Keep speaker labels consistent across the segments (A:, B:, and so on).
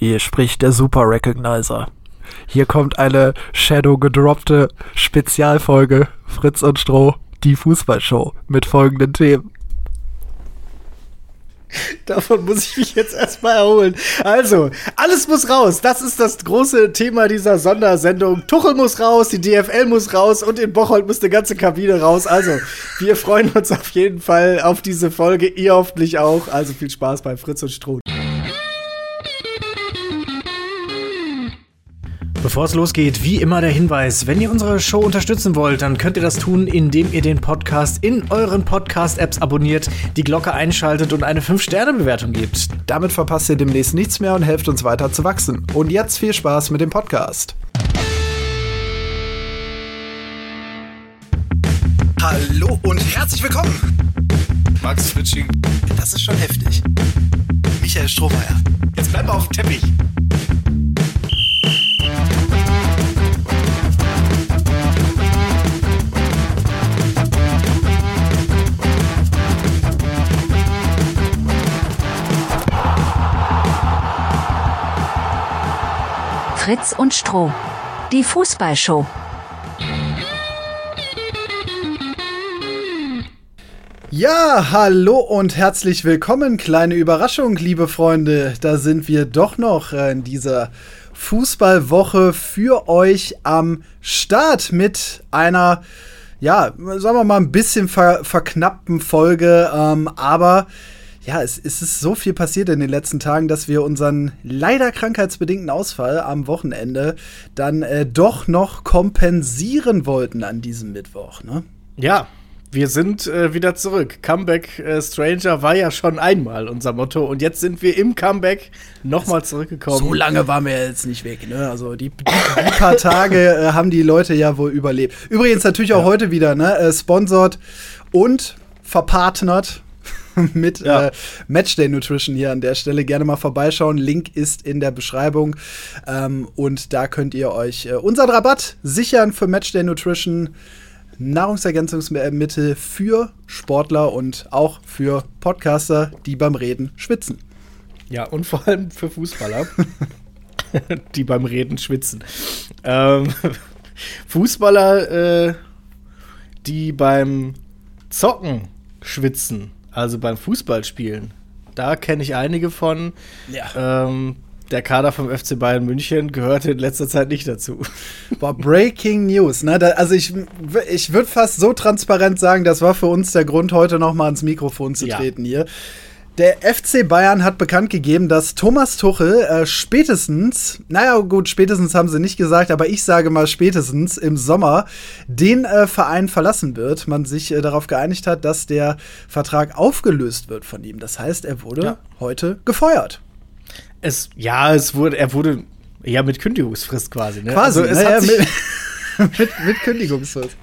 A: Hier spricht der Super Recognizer. Hier kommt eine Shadow gedroppte Spezialfolge Fritz und Stroh, die Fußballshow mit folgenden Themen.
B: Davon muss ich mich jetzt erstmal erholen. Also, alles muss raus. Das ist das große Thema dieser Sondersendung. Tuchel muss raus, die DFL muss raus und in Bocholt muss eine ganze Kabine raus. Also, wir freuen uns auf jeden Fall auf diese Folge. Ihr hoffentlich auch. Also viel Spaß bei Fritz und Stroh. Bevor es losgeht, wie immer der Hinweis, wenn ihr unsere Show unterstützen wollt, dann könnt ihr das tun, indem ihr den Podcast in euren Podcast-Apps abonniert, die Glocke einschaltet und eine 5-Sterne-Bewertung gebt.
A: Damit verpasst ihr demnächst nichts mehr und helft uns weiter zu wachsen. Und jetzt viel Spaß mit dem Podcast.
B: Hallo und herzlich willkommen.
C: Max Fritsching.
B: Das ist schon heftig. Michael Strohmeier. Jetzt bleib mal auf dem Teppich.
D: Fritz und Stroh. Die Fußballshow.
A: Ja, hallo und herzlich willkommen. Kleine Überraschung, liebe Freunde. Da sind wir doch noch äh, in dieser Fußballwoche für euch am Start mit einer, ja, sagen wir mal, ein bisschen ver verknappten Folge. Ähm, aber ja, es, es, ist so viel passiert in den letzten Tagen, dass wir unseren leider krankheitsbedingten Ausfall am Wochenende dann äh, doch noch kompensieren wollten an diesem Mittwoch. Ne?
B: Ja, wir sind äh, wieder zurück. Comeback äh, Stranger war ja schon einmal unser Motto und jetzt sind wir im Comeback nochmal zurückgekommen.
A: So lange waren wir jetzt nicht weg, ne? Also die, die, die paar Tage äh, haben die Leute ja wohl überlebt. Übrigens natürlich auch ja. heute wieder, ne? Äh, sponsored und verpartnert mit ja. äh, Matchday Nutrition hier an der Stelle. Gerne mal vorbeischauen. Link ist in der Beschreibung. Ähm, und da könnt ihr euch äh, unseren Rabatt sichern für Matchday Nutrition. Nahrungsergänzungsmittel für Sportler und auch für Podcaster, die beim Reden schwitzen.
B: Ja, und vor allem für Fußballer, die beim Reden schwitzen. Ähm, Fußballer, äh, die beim Zocken schwitzen, also beim Fußballspielen. Da kenne ich einige von. Ja. Ähm, der Kader vom FC Bayern München gehörte in letzter Zeit nicht dazu.
A: Boah, Breaking News. Ne? Da, also ich, ich würde fast so transparent sagen, das war für uns der Grund, heute noch mal ans Mikrofon zu treten ja. hier. Der FC Bayern hat bekannt gegeben, dass Thomas Tuchel äh, spätestens, naja gut, spätestens haben sie nicht gesagt, aber ich sage mal spätestens im Sommer den äh, Verein verlassen wird. Man sich äh, darauf geeinigt hat, dass der Vertrag aufgelöst wird von ihm. Das heißt, er wurde ja. heute gefeuert.
B: Es, ja, es wurde, er wurde ja mit Kündigungsfrist quasi. Ne?
A: Quasi, also, es naja, mit, mit, mit Kündigungsfrist.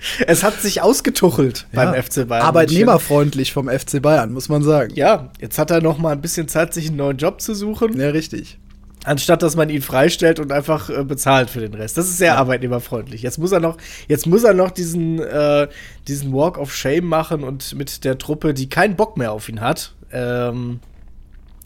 B: Es hat sich ausgetuchelt ja, beim FC Bayern.
A: Arbeitnehmerfreundlich vom FC Bayern, muss man sagen.
B: Ja, jetzt hat er noch mal ein bisschen Zeit, sich einen neuen Job zu suchen.
A: Ja, richtig.
B: Anstatt dass man ihn freistellt und einfach äh, bezahlt für den Rest. Das ist sehr ja. arbeitnehmerfreundlich. Jetzt muss er noch, jetzt muss er noch diesen, äh, diesen Walk of Shame machen und mit der Truppe, die keinen Bock mehr auf ihn hat, ähm,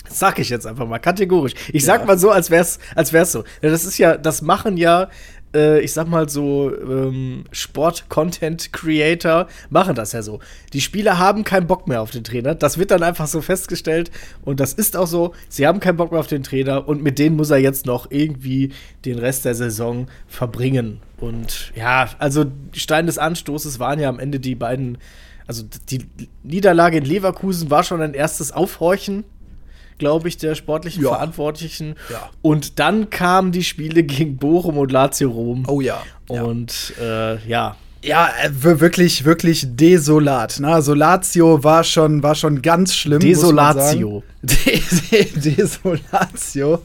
B: Sag ich jetzt einfach mal kategorisch. Ich ja. sag mal so, als wär's, als wär's so. Das ist ja, das machen ja, äh, ich sag mal so, ähm, Sport-Content-Creator machen das ja so. Die Spieler haben keinen Bock mehr auf den Trainer. Das wird dann einfach so festgestellt und das ist auch so. Sie haben keinen Bock mehr auf den Trainer und mit denen muss er jetzt noch irgendwie den Rest der Saison verbringen. Und ja, also Stein des Anstoßes waren ja am Ende die beiden. Also die Niederlage in Leverkusen war schon ein erstes Aufhorchen glaube ich, der sportlichen ja. Verantwortlichen. Ja. Und dann kamen die Spiele gegen Bochum und Lazio Rom.
A: Oh ja.
B: Und äh, ja.
A: Ja, äh, wirklich, wirklich desolat. Ne? Also Lazio war schon, war schon ganz schlimm.
B: Desolatio.
A: Desolatio.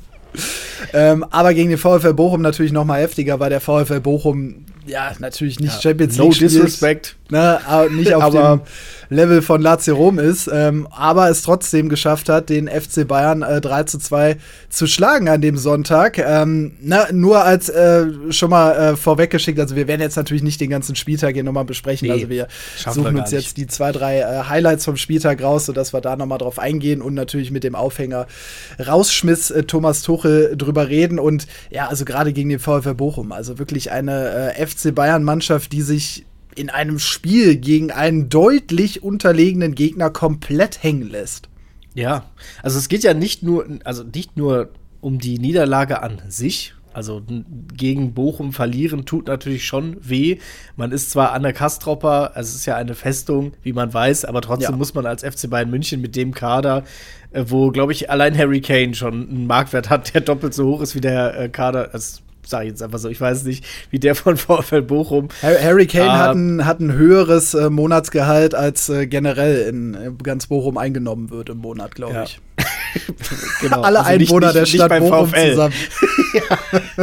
A: ähm, aber gegen den VfL Bochum natürlich noch mal heftiger, weil der VfL Bochum ja natürlich nicht ja, Champions League
B: No disrespect.
A: Ne, nicht auf dem Level von Lazio Rom ist, ähm, aber es trotzdem geschafft hat, den FC Bayern äh, 3 zu 2 zu schlagen an dem Sonntag. Ähm, na, nur als äh, schon mal äh, vorweggeschickt, also wir werden jetzt natürlich nicht den ganzen Spieltag hier nochmal besprechen, nee, also wir suchen wir uns jetzt die zwei, drei äh, Highlights vom Spieltag raus, sodass wir da nochmal drauf eingehen und natürlich mit dem Aufhänger Rausschmiss äh, Thomas Tuchel drüber reden. Und ja, also gerade gegen den VfL Bochum, also wirklich eine äh, FC Bayern Mannschaft, die sich in einem Spiel gegen einen deutlich unterlegenen Gegner komplett hängen lässt.
B: Ja, also es geht ja nicht nur, also nicht nur um die Niederlage an sich. Also gegen Bochum verlieren tut natürlich schon weh. Man ist zwar an der Kastropper, also es ist ja eine Festung, wie man weiß, aber trotzdem ja. muss man als FC Bayern München mit dem Kader, äh, wo, glaube ich, allein Harry Kane schon einen Marktwert hat, der doppelt so hoch ist wie der äh, Kader, also sage ich jetzt einfach so, ich weiß nicht, wie der von VfL Bochum.
A: Harry Kane äh, hat, ein, hat ein höheres äh, Monatsgehalt, als äh, generell in äh, ganz Bochum eingenommen wird im Monat, glaube ja. ich. genau. Alle also Einwohner nicht, nicht, der Stadt Bochum VfL. zusammen.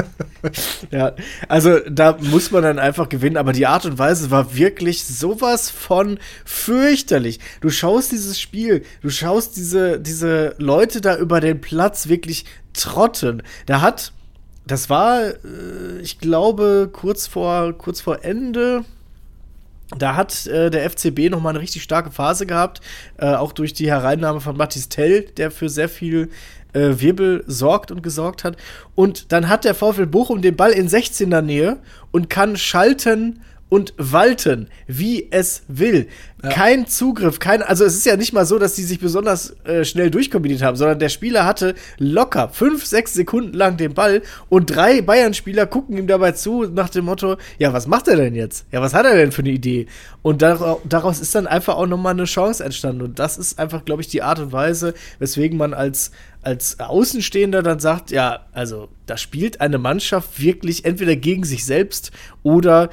B: ja. also da muss man dann einfach gewinnen, aber die Art und Weise war wirklich sowas von fürchterlich. Du schaust dieses Spiel, du schaust diese, diese Leute da über den Platz wirklich trotten. Da hat das war, äh, ich glaube, kurz vor, kurz vor Ende. Da hat äh, der FCB noch mal eine richtig starke Phase gehabt, äh, auch durch die Hereinnahme von Mathis Tell, der für sehr viel äh, Wirbel sorgt und gesorgt hat. Und dann hat der VfL Bochum den Ball in 16er Nähe und kann schalten und walten, wie es will. Ja. Kein Zugriff, kein, also es ist ja nicht mal so, dass die sich besonders äh, schnell durchkombiniert haben, sondern der Spieler hatte locker fünf, sechs Sekunden lang den Ball und drei Bayern-Spieler gucken ihm dabei zu nach dem Motto, ja, was macht er denn jetzt? Ja, was hat er denn für eine Idee? Und dar daraus ist dann einfach auch nochmal eine Chance entstanden und das ist einfach, glaube ich, die Art und Weise, weswegen man als als Außenstehender dann sagt, ja, also da spielt eine Mannschaft wirklich entweder gegen sich selbst oder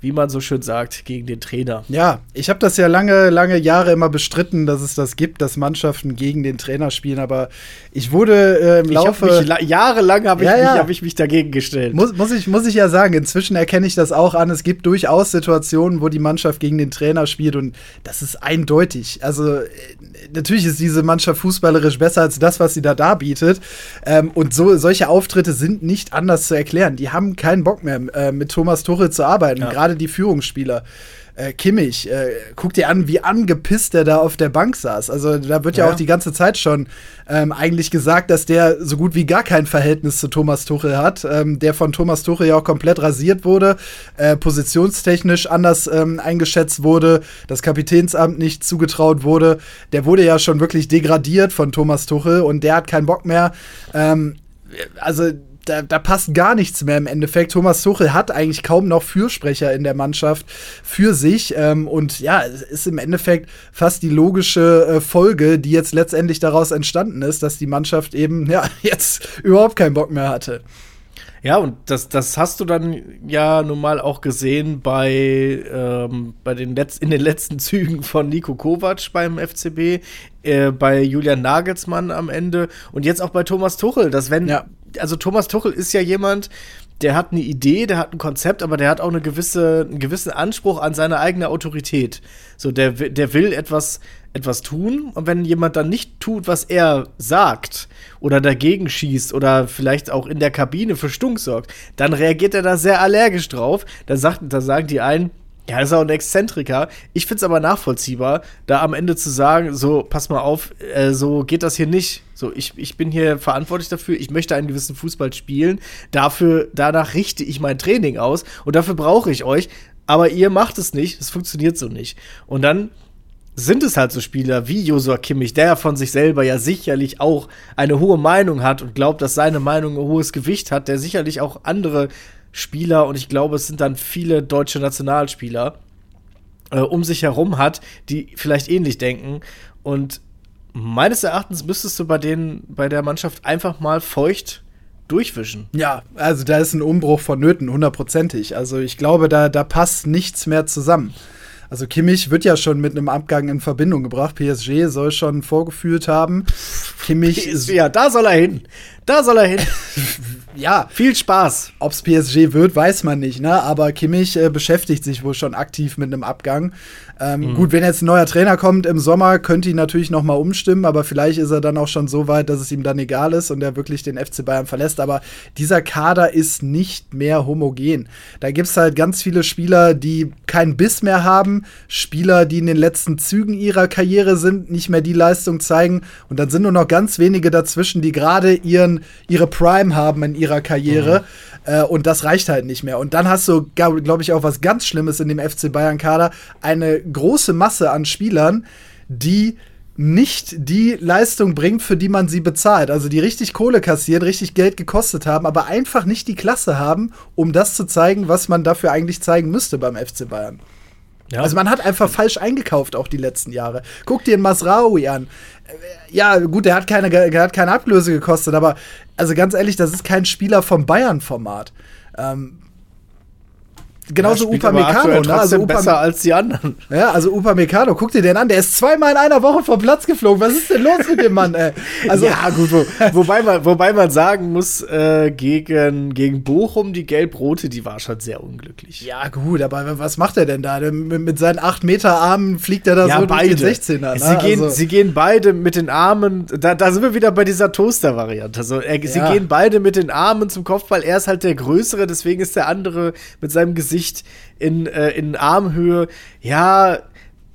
B: wie man so schön sagt, gegen den Trainer.
A: Ja, ich habe das ja lange, lange Jahre immer bestritten, dass es das gibt, dass Mannschaften gegen den Trainer spielen, aber ich wurde äh, im Laufe.
B: Mich, jahrelang habe ich, ja, ja. hab ich mich dagegen gestellt.
A: Muss, muss, ich, muss ich ja sagen, inzwischen erkenne ich das auch an. Es gibt durchaus Situationen, wo die Mannschaft gegen den Trainer spielt und das ist eindeutig. Also, äh, natürlich ist diese Mannschaft fußballerisch besser als das, was sie da darbietet. Ähm, und so, solche Auftritte sind nicht anders zu erklären. Die haben keinen Bock mehr, äh, mit Thomas Tuchel zu arbeiten. Ja. Gerade die Führungsspieler. Äh, Kimmich, äh, guck dir an, wie angepisst der da auf der Bank saß. Also da wird ja, ja auch die ganze Zeit schon ähm, eigentlich gesagt, dass der so gut wie gar kein Verhältnis zu Thomas Tuchel hat, ähm, der von Thomas Tuchel ja auch komplett rasiert wurde, äh, positionstechnisch anders ähm, eingeschätzt wurde, das Kapitänsamt nicht zugetraut wurde. Der wurde ja schon wirklich degradiert von Thomas Tuchel und der hat keinen Bock mehr. Ähm, also da, da, passt gar nichts mehr im Endeffekt. Thomas Tuchel hat eigentlich kaum noch Fürsprecher in der Mannschaft für sich. Ähm, und ja, es ist im Endeffekt fast die logische äh, Folge, die jetzt letztendlich daraus entstanden ist, dass die Mannschaft eben ja jetzt überhaupt keinen Bock mehr hatte.
B: Ja, und das, das hast du dann ja nun mal auch gesehen bei, ähm, bei den Letz in den letzten Zügen von Nico Kovac beim FCB, äh, bei Julian Nagelsmann am Ende und jetzt auch bei Thomas Tuchel, dass wenn ja also Thomas Tuchel ist ja jemand, der hat eine Idee, der hat ein Konzept, aber der hat auch eine gewisse, einen gewissen Anspruch an seine eigene Autorität. So, der, der will etwas, etwas tun und wenn jemand dann nicht tut, was er sagt oder dagegen schießt oder vielleicht auch in der Kabine für Stunk sorgt, dann reagiert er da sehr allergisch drauf. Dann, sagt, dann sagen die einen, ja, das ist auch ein Exzentriker. Ich finde es aber nachvollziehbar, da am Ende zu sagen, so, pass mal auf, äh, so geht das hier nicht. So, ich, ich bin hier verantwortlich dafür, ich möchte einen gewissen Fußball spielen. Dafür, danach richte ich mein Training aus und dafür brauche ich euch. Aber ihr macht es nicht, es funktioniert so nicht. Und dann sind es halt so Spieler wie Josua Kimmich, der von sich selber ja sicherlich auch eine hohe Meinung hat und glaubt, dass seine Meinung ein hohes Gewicht hat, der sicherlich auch andere Spieler, und ich glaube, es sind dann viele deutsche Nationalspieler, äh, um sich herum hat, die vielleicht ähnlich denken. Und meines Erachtens müsstest du bei denen, bei der Mannschaft einfach mal feucht durchwischen.
A: Ja, also da ist ein Umbruch vonnöten, hundertprozentig. Also ich glaube, da, da passt nichts mehr zusammen. Also Kimmich wird ja schon mit einem Abgang in Verbindung gebracht. PSG soll schon vorgefühlt haben.
B: Kimmich. PSG, ja, da soll er hin. Da soll er hin.
A: ja,
B: Viel Spaß.
A: Ob's PSG wird, weiß man nicht, ne? Aber Kimmich äh, beschäftigt sich wohl schon aktiv mit einem Abgang. Ähm, Gut, wenn jetzt ein neuer Trainer kommt im Sommer, könnte ihn natürlich noch mal umstimmen, aber vielleicht ist er dann auch schon so weit, dass es ihm dann egal ist und er wirklich den FC Bayern verlässt. Aber dieser Kader ist nicht mehr homogen. Da gibt's halt ganz viele Spieler, die keinen Biss mehr haben, Spieler, die in den letzten Zügen ihrer Karriere sind, nicht mehr die Leistung zeigen und dann sind nur noch ganz wenige dazwischen, die gerade ihren ihre Prime haben in ihrer Karriere. Äh, und das reicht halt nicht mehr. Und dann hast du, glaube glaub ich, auch was ganz Schlimmes in dem FC Bayern-Kader. Eine große Masse an Spielern, die nicht die Leistung bringt, für die man sie bezahlt. Also die richtig Kohle kassieren, richtig Geld gekostet haben, aber einfach nicht die Klasse haben, um das zu zeigen, was man dafür eigentlich zeigen müsste beim FC Bayern.
B: Ja.
A: Also man hat einfach falsch eingekauft auch die letzten Jahre. Guck dir den Masraoui an. Äh, Ja, gut, der hat keine, der hat keine Ablöse gekostet, aber also ganz ehrlich, das ist kein Spieler vom Bayern-Format. Ähm, genauso
B: Ja,
A: Upamecano, ne? Also
B: trotzdem
A: Upam
B: besser als die anderen.
A: ja, also Upamecano, guck dir den an, der ist zweimal in einer Woche vom Platz geflogen. Was ist denn los mit dem Mann, ey? Also,
B: ja, gut, wo, wobei, man, wobei man sagen muss, äh, gegen, gegen Bochum, die Gelb-Rote, die war schon sehr unglücklich.
A: ja, gut, aber was macht er denn da? Mit, mit seinen 8 Meter Armen fliegt er da
B: Ja,
A: so durch
B: beide.
A: den 16er. Ne?
B: Sie, gehen,
A: also,
B: sie gehen beide mit den Armen, da, da sind wir wieder bei dieser Toaster-Variante. Also, er, Sie
A: Ja.
B: gehen beide mit den Armen zum Kopfball. Er ist halt der Größere, deswegen ist der andere mit seinem Gesicht in, äh, in Armhöhe. Ja,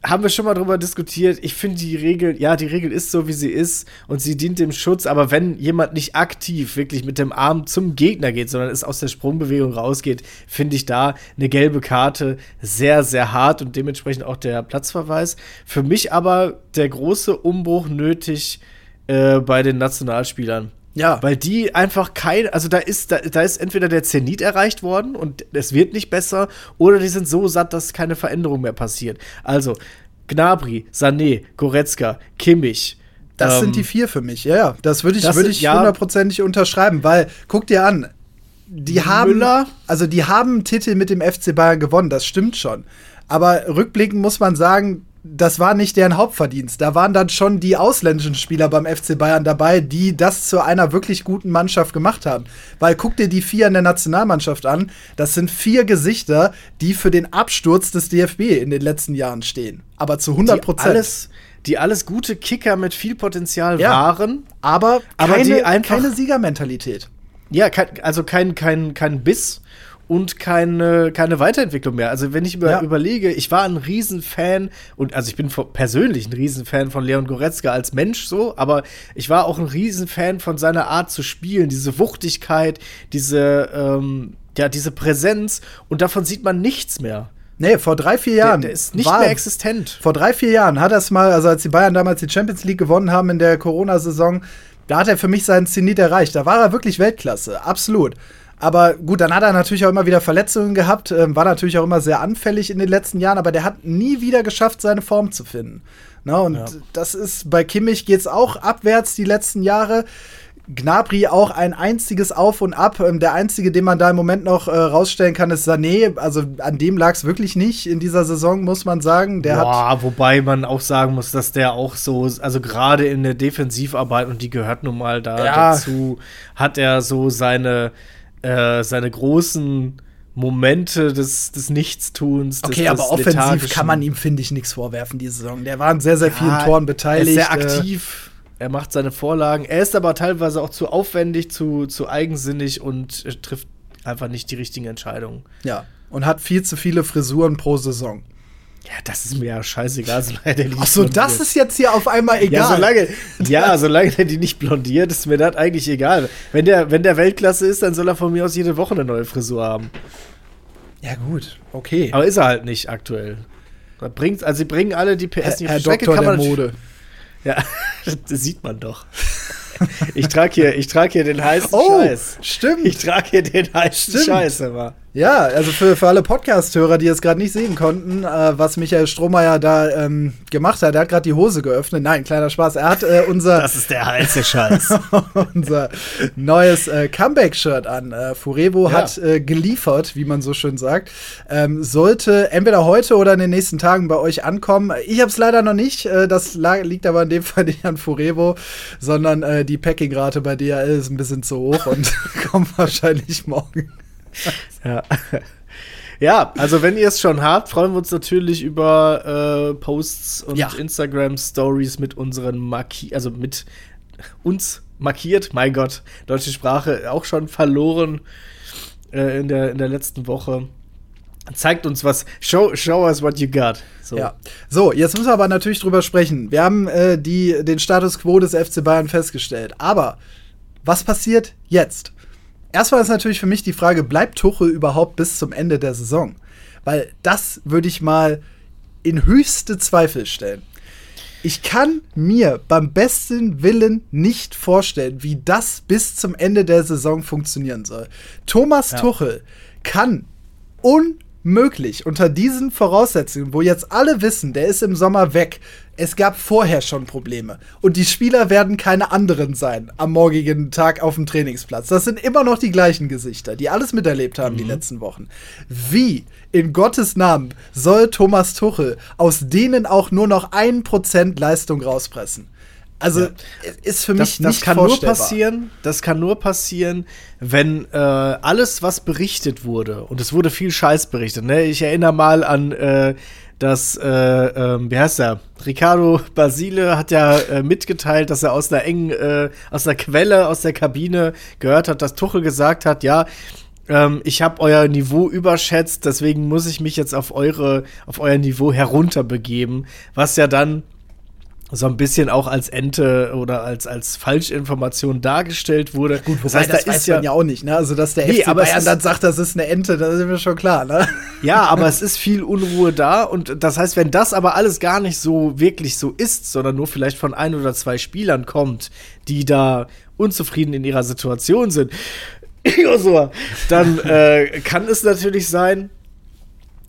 B: haben wir schon mal drüber diskutiert. Ich finde die Regel, ja, die Regel ist so, wie sie ist und sie dient dem Schutz. Aber wenn jemand nicht aktiv wirklich mit dem Arm zum Gegner geht, sondern es aus der Sprungbewegung rausgeht, finde ich da eine gelbe Karte sehr, sehr hart und dementsprechend auch der Platzverweis. Für mich aber der große Umbruch nötig äh, bei den Nationalspielern.
A: Ja.
B: Weil die einfach kein, also da ist, da, da ist entweder der Zenit erreicht worden und es wird nicht besser, oder die sind so satt, dass keine Veränderung mehr passiert. Also, Gnabry, Sané, Goretzka, Kimmich.
A: Das
B: ähm,
A: sind die vier für mich, ja, ja. Das würde ich,
B: das
A: würde
B: sind-
A: ich
B: ja.
A: hundertprozentig unterschreiben, weil, guck dir an, die haben,
B: Müller?
A: also die haben einen Titel mit dem FC Bayern gewonnen, das stimmt schon. Aber rückblickend muss man sagen, das war nicht deren Hauptverdienst. Da waren dann schon die ausländischen Spieler beim FC Bayern dabei, die das zu einer wirklich guten Mannschaft gemacht haben. Weil guck dir die vier in der Nationalmannschaft an. Das sind vier Gesichter, die für den Absturz des DFB in den letzten Jahren stehen. Aber zu 100
B: die
A: Prozent.
B: die alles gute Kicker mit viel Potenzial
A: Ja.
B: waren.
A: aber,
B: Aber
A: keine,
B: die einfach-
A: keine Siegermentalität.
B: Ja, kein, also kein, kein, kein Biss und keine, keine Weiterentwicklung mehr. Also wenn ich über,
A: Ja.
B: überlege, ich war ein Riesenfan und also ich bin von- persönlich ein Riesenfan von Leon Goretzka als Mensch so, aber ich war auch ein Riesenfan von seiner Art zu spielen, diese Wuchtigkeit, diese, ähm, ja, diese Präsenz und davon sieht man nichts mehr.
A: Nee, vor drei, vier
B: Der,
A: Jahren.
B: der ist nicht
A: war-
B: mehr existent.
A: Vor drei, vier Jahren hat er es mal, also als die Bayern damals die Champions League gewonnen haben in der Corona-Saison, da hat er für mich seinen Zenit erreicht. Da war er wirklich Weltklasse, absolut. Aber gut, dann hat er natürlich auch immer wieder Verletzungen gehabt, ähm, war natürlich auch immer sehr anfällig in den letzten Jahren, aber der hat nie wieder geschafft, seine Form zu finden. Na, und
B: Ja.
A: das ist bei Kimmich geht es auch abwärts die letzten Jahre. Gnabry auch ein einziges Auf und Ab. Ähm, Der einzige, den man da im Moment noch äh, rausstellen kann, ist Sané. Also an dem lag es wirklich nicht in dieser Saison, muss man sagen. Der hat
B: Boah, wobei man auch sagen muss, dass der auch so, also gerade in der Defensivarbeit, und die gehört nun mal da
A: Ja.
B: dazu, hat er so seine, äh, seine großen Momente des, des Nichtstuns. Des,
A: Okay,
B: des
A: aber offensiv kann man ihm, finde ich, nichts vorwerfen, diese Saison. Der war an sehr, sehr vielen
B: Ja,
A: Toren beteiligt.
B: Er ist sehr
A: äh,
B: aktiv. Er macht seine Vorlagen. Er ist aber teilweise auch zu aufwendig, zu, zu eigensinnig und äh, trifft einfach nicht die richtigen Entscheidungen.
A: Ja, und hat viel zu viele Frisuren pro Saison.
B: Ja, das ist mir ja scheißegal, solange der nicht
A: Ach so, das ist jetzt hier auf einmal egal.
B: Ja, solange, ja, solange der die nicht blondiert, ist mir das eigentlich egal. Wenn der, wenn der Weltklasse ist, dann soll er von mir aus jede Woche eine neue Frisur haben.
A: Ja, gut, okay.
B: Aber ist er halt nicht aktuell. Da bringt, also sie bringen alle die PS
A: Herr,
B: nicht
A: Herr
B: die Strecke,
A: Doktor der Mode.
B: Ja, das sieht man doch. Ich trage hier, ich trage hier den heißen
A: Oh,
B: Scheiß.
A: stimmt.
B: Ich trage hier den heißen
A: Stimmt.
B: Scheiß immer.
A: Ja, also für, für alle Podcast-Hörer, die es gerade nicht sehen konnten, äh, was Michael Strohmeier da ähm, gemacht hat, er hat gerade die Hose geöffnet. Nein, kleiner Spaß. Er hat äh, unser,
B: Das ist der heiße Scheiß.
A: unser neues äh, Comeback-Shirt an. Äh, Furevo
B: Ja.
A: hat äh, geliefert, wie man so schön sagt. Ähm, sollte entweder heute oder in den nächsten Tagen bei euch ankommen. Ich habe es leider noch nicht. Äh, das liegt aber in dem Fall nicht an Furevo, sondern äh, die Packing-Rate bei DHL ist ein bisschen zu hoch und kommt wahrscheinlich morgen.
B: Ja. Ja, also wenn ihr es schon habt, freuen wir uns natürlich über äh, Posts und
A: Ja.
B: Instagram-Stories mit unseren Marki also mit uns markiert. Mein Gott, deutsche Sprache auch schon verloren äh, in, der, in der letzten Woche. Zeigt uns was. Show, show us what you got. So.
A: Ja. So, jetzt müssen wir aber natürlich drüber sprechen. Wir haben äh, die, den Status quo des FC Bayern festgestellt. Aber was passiert jetzt? Erstmal ist natürlich für mich die Frage, bleibt Tuchel überhaupt bis zum Ende der Saison? Weil das würde ich mal in höchste Zweifel stellen. Ich kann mir beim besten Willen nicht vorstellen, wie das bis zum Ende der Saison funktionieren soll. Thomas Tuchel kann unmöglich unter diesen Voraussetzungen, wo jetzt alle wissen, der ist im Sommer weg. Es gab vorher schon Probleme. Und die Spieler werden keine anderen sein am morgigen Tag auf dem Trainingsplatz. Das sind immer noch die gleichen Gesichter, die alles miterlebt haben die letzten Wochen. Wie in Gottes Namen soll Thomas Tuchel aus denen auch nur noch ein Prozent Leistung rauspressen? Also ist für mich
B: Das, das kann nur passieren, das kann nur passieren, wenn äh, alles, was berichtet wurde, und es wurde viel Scheiß berichtet, ne? Ich erinnere mal an äh, das, äh, ähm, wie heißt er? Ricardo Basile hat ja äh, mitgeteilt, dass er aus einer engen, äh, aus einer Quelle, aus der Kabine gehört hat, dass Tuchel gesagt hat, ja, ähm, ich habe euer Niveau überschätzt, deswegen muss ich mich jetzt auf eure, auf euer Niveau herunterbegeben, was ja dann so ein bisschen auch als Ente oder als, als Falschinformation dargestellt wurde.
A: Gut, wobei das, weiß man ja auch nicht, ne? Also, dass der
B: Nee,
A: FC Bayern dann sagt, das ist eine Ente, das ist mir schon klar, ne?
B: Ja, aber es ist viel Unruhe da und das heißt, wenn das aber alles gar nicht so wirklich so ist, sondern nur vielleicht von ein oder zwei Spielern kommt, die da unzufrieden in ihrer Situation sind, dann äh, kann es natürlich sein,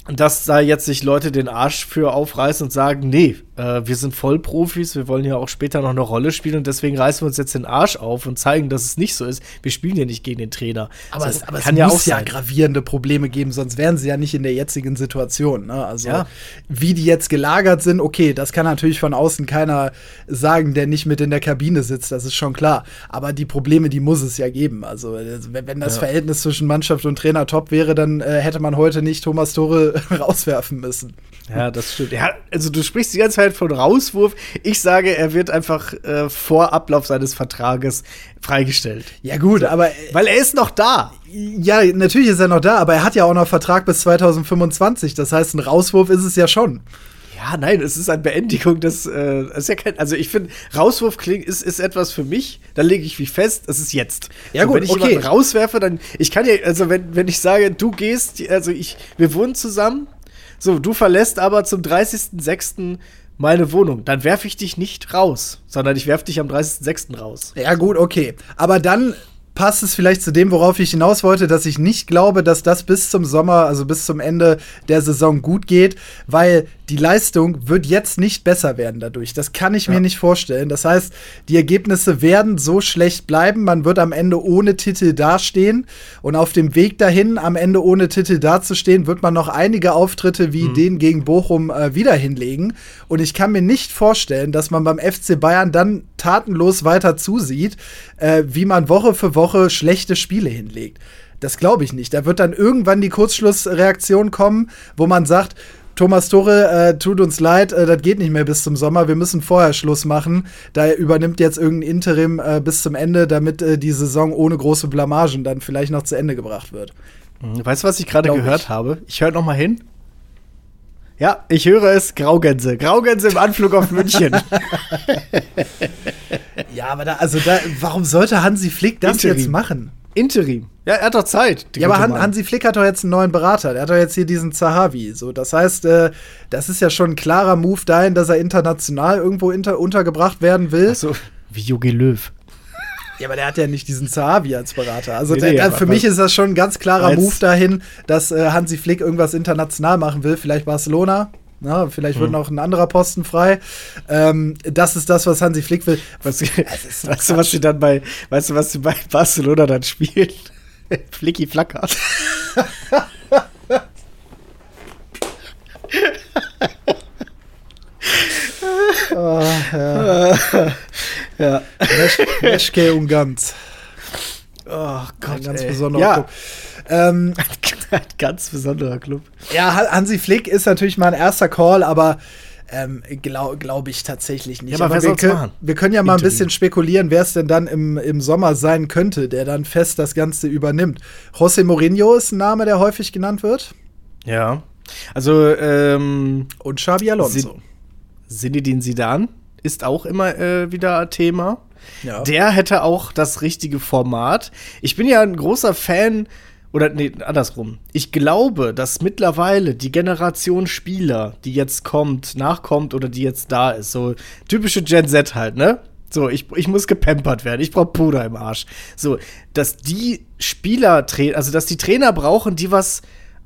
B: dass da jetzt sich Leute den Arsch für aufreißen und sagen, nee, äh, wir sind Vollprofis, wir wollen ja auch später noch eine Rolle spielen und deswegen reißen wir uns jetzt den Arsch auf und zeigen, dass es nicht so ist. Wir spielen ja nicht gegen den Trainer.
A: Aber,
B: So,
A: es, aber
B: kann
A: es
B: ja
A: muss
B: auch
A: ja
B: sein.
A: gravierende Probleme geben, sonst wären sie ja nicht in der jetzigen Situation. Ne? Also
B: Ja.
A: wie die jetzt gelagert sind, okay, das kann natürlich von außen keiner sagen, der nicht mit in der Kabine sitzt, das ist schon klar. Aber die Probleme, die muss es ja geben. Also also, wenn wenn das
B: Ja.
A: Verhältnis zwischen Mannschaft und Trainer top wäre, dann äh, hätte man heute nicht Thomas Tore rauswerfen müssen.
B: Ja, das stimmt. Ja, also du sprichst die ganze Zeit von Rauswurf. Ich sage, er wird einfach äh, vor Ablauf seines Vertrages freigestellt.
A: Ja gut, aber äh,
B: Weil er ist noch da.
A: ja, natürlich ist er noch da, aber er hat ja auch noch Vertrag bis 2025. Das heißt, ein Rauswurf ist es ja schon.
B: Ja, nein, es ist eine Beendigung des, äh, ist ja kein, also ich finde, Rauswurf klingt, ist, ist etwas für mich, da lege ich wie fest, es ist jetzt.
A: Ja, gut,
B: wenn ich
A: okay.
B: jemanden rauswerfe, dann, ich kann ja, also wenn, wenn ich sage, du gehst, also ich, wir wohnen zusammen, so, du verlässt aber zum 30.06. meine Wohnung, dann werfe ich dich nicht raus, sondern ich werfe dich am 30.06. raus.
A: Ja, gut, okay. Aber dann passt es vielleicht zu dem, worauf ich hinaus wollte, dass ich nicht glaube, dass das bis zum Sommer, also bis zum Ende der Saison gut geht, weil die Leistung wird jetzt nicht besser werden dadurch. Das kann ich mir nicht vorstellen. Das heißt, die Ergebnisse werden so schlecht bleiben. Man wird am Ende ohne Titel dastehen. Und auf dem Weg dahin, am Ende ohne Titel dazustehen, wird man noch einige Auftritte wie den gegen Bochum äh, wieder hinlegen. Und ich kann mir nicht vorstellen, dass man beim FC Bayern dann tatenlos weiter zusieht, äh, wie man Woche für Woche schlechte Spiele hinlegt. Das glaube ich nicht. Da wird dann irgendwann die Kurzschlussreaktion kommen, wo man sagt, Thomas Tore, äh, tut uns leid, äh, das geht nicht mehr bis zum Sommer, wir müssen vorher Schluss machen. Da übernimmt jetzt irgendein Interim äh, bis zum Ende, damit äh, die Saison ohne große Blamagen dann vielleicht noch zu Ende gebracht wird.
B: Weißt du, was ich gerade gehört
A: ich.
B: habe? Ich höre noch mal hin. Ja, ich höre es, Graugänse. Graugänse im Anflug auf München.
A: Ja, aber da, also da, warum sollte Hansi Flick das
B: Interim.
A: jetzt machen?
B: Interim. Ja, er hat doch Zeit.
A: Ja, aber Han. Hansi Flick hat doch jetzt einen neuen Berater. Der hat doch jetzt hier diesen Zahavi. So, das heißt, äh, das ist ja schon ein klarer Move dahin, dass er international irgendwo inter untergebracht werden will.
B: So, wie Jogi Löw.
A: Ja, aber der hat ja nicht diesen Zahavi als Berater. Also
B: Nee,
A: der,
B: nee,
A: der, für mich ist das schon ein ganz klarer Move dahin, dass äh, Hansi Flick irgendwas international machen will. Vielleicht Barcelona. Na, vielleicht
B: Hm.
A: wird noch ein anderer Posten frei. Ähm, das ist das, was Hansi Flick will.
B: Was, weißt du, was sie dann bei, weißt du, was sie bei Barcelona dann spielen? Flicky Flacker.
A: Oh, ja.
B: Ja.
A: Meschke und Ganz.
B: Oh Gott,
A: Ein ganz
B: ey.
A: besonderer
B: ja.
A: Club. Ähm,
B: Ein ganz besonderer Club.
A: ja, Han- Hansi Flick ist natürlich mal ein erster Call, aber ähm, glaube glaub ich tatsächlich nicht.
B: Ja, aber wer
A: wir, können, wir können ja mal ein bisschen spekulieren, wer es denn dann im, im Sommer sein könnte, der dann fest das Ganze übernimmt. José Mourinho ist ein Name, der häufig genannt wird.
B: Ja. Also, ähm,
A: Und Xabi Alonso.
B: Sinedin Sidan ist auch immer äh, wieder Thema.
A: Ja.
B: Der hätte auch das richtige Format. Ich bin ja ein großer Fan, oder nee, andersrum. Ich glaube, dass mittlerweile die Generation Spieler, die jetzt kommt, nachkommt oder die jetzt da ist, so typische Gen Z halt, ne? So, ich, ich muss gepampert werden, ich brauche Puder im Arsch. So, dass die Spieler, also dass die Trainer brauchen, die was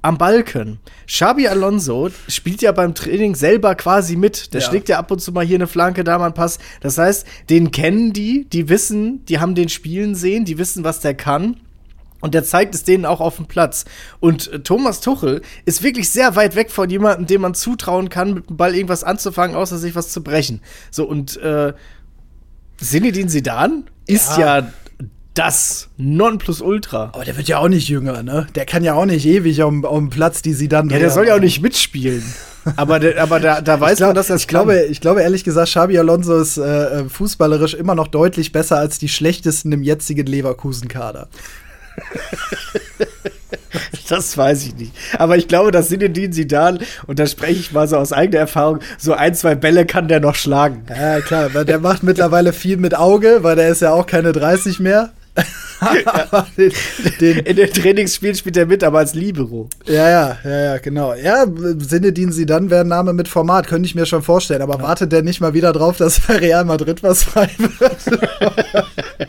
B: am Ball können. Xabi Alonso spielt ja beim Training selber quasi mit. Der
A: Ja.
B: schlägt ja ab und zu mal hier eine Flanke, da mal einen Pass. Das heißt, den kennen die, die wissen, die haben den Spielen sehen, die wissen, was der kann. Und der zeigt es denen auch auf dem Platz. Und äh, Thomas Tuchel ist wirklich sehr weit weg von jemandem, dem man zutrauen kann, mit dem Ball irgendwas anzufangen, außer sich was zu brechen. So, und äh, Zinedine Zidane ist
A: Ja.
B: ja das Nonplusultra.
A: Aber der wird ja auch nicht jünger, ne? Der kann ja auch nicht ewig um, um Platz, die sie dann.
B: Ja, der soll ja auch nicht mitspielen. aber der, aber da, da weiß
A: ich glaub,
B: man, dass er
A: ich glaube, ich glaube ehrlich gesagt, Xabi Alonso ist äh, äh, fußballerisch immer noch deutlich besser als die schlechtesten im jetzigen Leverkusen-Kader.
B: Das weiß ich nicht. Aber ich glaube, dass Zinedine Zidane, und da spreche ich mal so aus eigener Erfahrung, so ein, zwei Bälle kann der noch schlagen.
A: Ja, klar, weil der macht mittlerweile viel mit Auge, weil der ist ja auch keine 30 mehr. Den, den,
B: In den Trainingsspielen spielt er mit, aber als Libero.
A: ja, ja, ja, ja, genau. Ja, Sinedin Sidan wäre ein Name mit Format, könnte ich mir schon vorstellen. Aber wartet der nicht mal wieder drauf, dass bei Real Madrid was frei wird?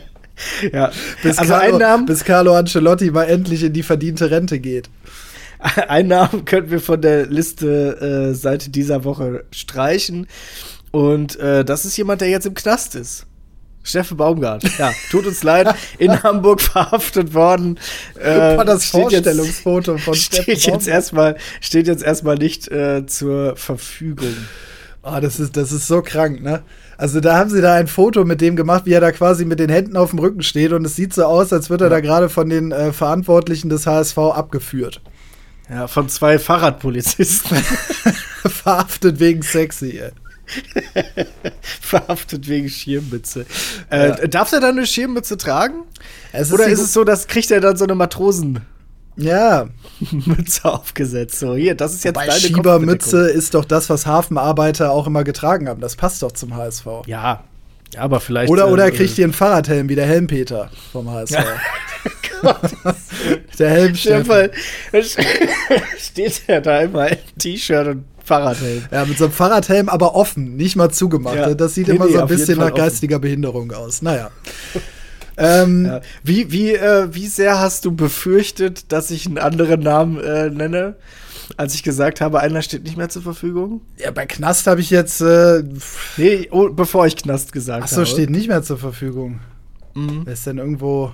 B: Ja.
A: bis,
B: also
A: Carlo,
B: Namen,
A: bis Carlo Ancelotti mal endlich in die verdiente Rente geht.
B: einen Namen könnten wir von der Liste äh, seit dieser Woche streichen. Und äh, das ist jemand, der jetzt im Knast ist. Steffen Baumgart. Ja, tut uns leid, in Hamburg verhaftet worden. Äh,
A: Boah, das
B: steht jetzt-
A: Vorstellungsfoto von Steffen
B: steht jetzt
A: Baumgart.
B: erstmal steht jetzt erstmal nicht äh, zur Verfügung.
A: Ah, das ist, das ist so krank, ne? Also da haben sie da ein Foto mit dem gemacht, wie er da quasi mit den Händen auf dem Rücken steht und es sieht so aus, als wird er da gerade von den äh, Verantwortlichen des HSV abgeführt.
B: Ja, von zwei Fahrradpolizisten
A: Verhaftet wegen sexy. ey.
B: verhaftet wegen Schirmmütze. Äh, Darf er dann eine Schirmmütze tragen?
A: Es
B: Oder ist es so, dass kriegt er dann so eine Matrosenmütze
A: Ja,
B: aufgesetzt? So, hier, das ist jetzt
A: bei
B: deine
A: Schiebermütze ist doch das, was Hafenarbeiter auch immer getragen haben. Das passt doch zum HSV.
B: Ja, ja, aber vielleicht.
A: Oder,
B: äh,
A: oder kriegt ihr einen Fahrradhelm wie der Helmpeter vom HSV. der Helm
B: Stell dir mal, steht er da immer in T-Shirt und Fahrradhelm.
A: Ja, mit so einem Fahrradhelm, aber offen, nicht mal zugemacht.
B: Ja.
A: Das sieht
B: Nee,
A: immer
B: nee,
A: so ein bisschen nach geistiger Behinderung aus. Naja. ähm,
B: Ja. Wie, wie, äh, wie sehr hast du befürchtet, dass ich einen anderen Namen äh, nenne, als ich gesagt habe, einer steht nicht mehr zur Verfügung?
A: ja, bei Knast habe ich jetzt. Äh,
B: Nee, oh, bevor ich Knast gesagt
A: achso,
B: habe.
A: steht nicht mehr zur Verfügung.
B: Mhm.
A: Wer ist denn irgendwo.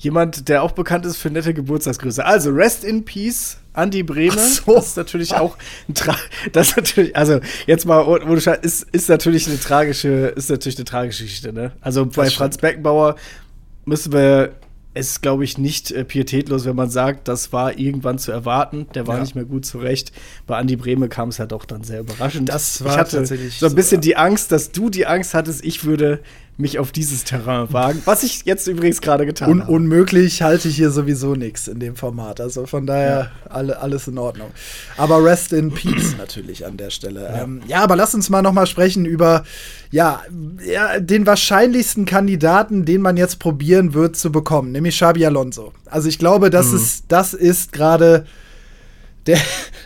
B: Jemand, der auch bekannt ist für nette Geburtstagsgrüße. Also, Rest in Peace, Andy Brehme.
A: Ach so.
B: Das ist natürlich auch ein Tra das ist natürlich, also jetzt mal ohne Scheiß, ist, ist natürlich eine tragische, ist natürlich eine tragische Geschichte, ne? Also bei
A: stimmt.
B: Franz Beckenbauer müssen wir, es glaube ich, nicht äh, pietätlos, wenn man sagt, das war irgendwann zu erwarten. Der war
A: Ja.
B: nicht mehr gut zurecht. Bei Andy Brehme kam es ja doch dann sehr überraschend.
A: Das war
B: ich hatte
A: tatsächlich
B: so ein
A: so,
B: bisschen
A: ja.
B: die Angst, dass du die Angst hattest, ich würde mich auf dieses Terrain wagen. Was ich jetzt übrigens gerade getan
A: Un
B: habe.
A: unmöglich halte ich hier sowieso nichts in dem Format. Also von daher alle, alles in Ordnung. Aber Rest in Peace natürlich an der Stelle. Ja, ähm, ja aber lass uns mal noch mal sprechen über ja, ja, den wahrscheinlichsten Kandidaten, den man jetzt probieren wird zu bekommen, nämlich Xabi Alonso. Also ich glaube, das ist, das ist gerade der,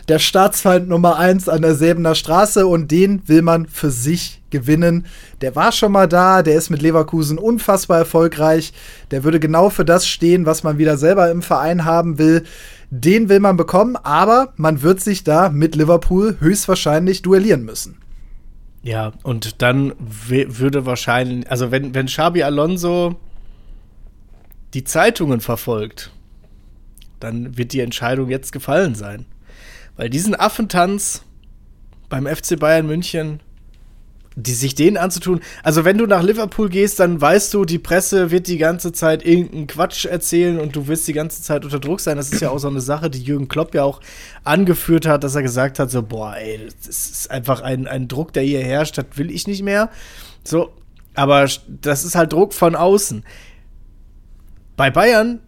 A: der Staatsfeind Nummer eins an der Säbener Straße und den will man für sich gewinnen. Der war schon mal da, der ist mit Leverkusen unfassbar erfolgreich. Der würde genau für das stehen, was man wieder selber im Verein haben will. Den will man bekommen, aber man wird sich da mit Liverpool höchstwahrscheinlich duellieren müssen.
B: Ja, und dann würde wahrscheinlich, also wenn, wenn Xabi Alonso die Zeitungen verfolgt, dann wird die Entscheidung jetzt gefallen sein. Weil diesen Affentanz beim FC Bayern München, die sich den anzutun, also wenn du nach Liverpool gehst, dann weißt du, die Presse wird die ganze Zeit irgendeinen Quatsch erzählen und du wirst die ganze Zeit unter Druck sein. Das ist ja auch so eine Sache, die Jürgen Klopp ja auch angeführt hat, dass er gesagt hat, so, boah, ey, das ist einfach ein, ein Druck, der hier herrscht, das will ich nicht mehr. So, aber das ist halt Druck von außen. Bei Bayern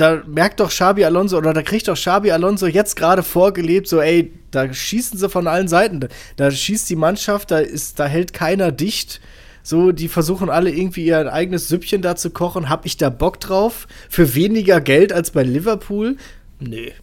B: da merkt doch Xabi Alonso oder da kriegt doch Xabi Alonso jetzt gerade vorgelebt, so ey, da schießen sie von allen Seiten. Da, schießt die Mannschaft, da ist, da hält keiner dicht. So, die versuchen alle irgendwie ihr eigenes Süppchen da zu kochen. Hab ich da Bock drauf? Für weniger Geld als bei Liverpool? Nee,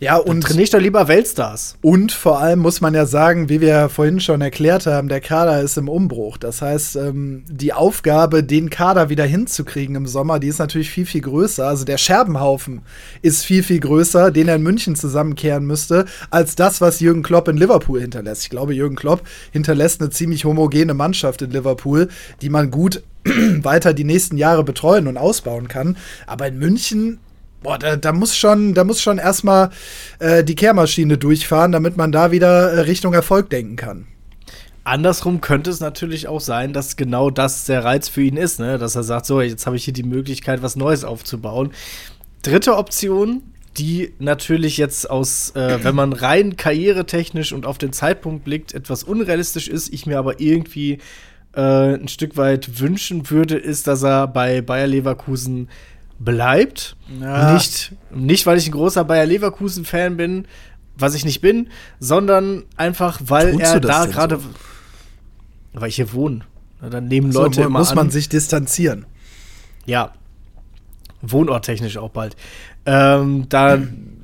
A: ja, und
B: trainiere ich doch lieber Weltstars.
A: Und vor allem muss man ja sagen, wie wir vorhin schon erklärt haben, der Kader ist im Umbruch. Das heißt, ähm, die Aufgabe, den Kader wieder hinzukriegen im Sommer, die ist natürlich viel, viel größer. Also der Scherbenhaufen ist viel, viel größer, den er in München zusammenkehren müsste, als das, was Jürgen Klopp in Liverpool hinterlässt. Ich glaube, Jürgen Klopp hinterlässt eine ziemlich homogene Mannschaft in Liverpool, die man gut weiter die nächsten Jahre betreuen und ausbauen kann. Aber in München boah, da, da, muss schon, da muss schon erstmal äh, die Kehrmaschine durchfahren, damit man da wieder äh, Richtung Erfolg denken kann.
B: Andersrum könnte es natürlich auch sein, dass genau das der Reiz für ihn ist, ne? dass er sagt, so, jetzt habe ich hier die Möglichkeit, was Neues aufzubauen. Dritte Option, die natürlich jetzt aus, äh, wenn man rein karrieretechnisch und auf den Zeitpunkt blickt, etwas unrealistisch ist, ich mir aber irgendwie äh, ein Stück weit wünschen würde, ist, dass er bei Bayer Leverkusen bleibt. Ja. Nicht, nicht, weil ich ein großer Bayer Leverkusen-Fan bin, was ich nicht bin, sondern einfach, weil Tunst er da gerade. So? Weil ich hier wohne. Dann nehmen Leute so, immer
A: muss man sich distanzieren.
B: Ja. Wohnorttechnisch auch bald. Ähm, da hm.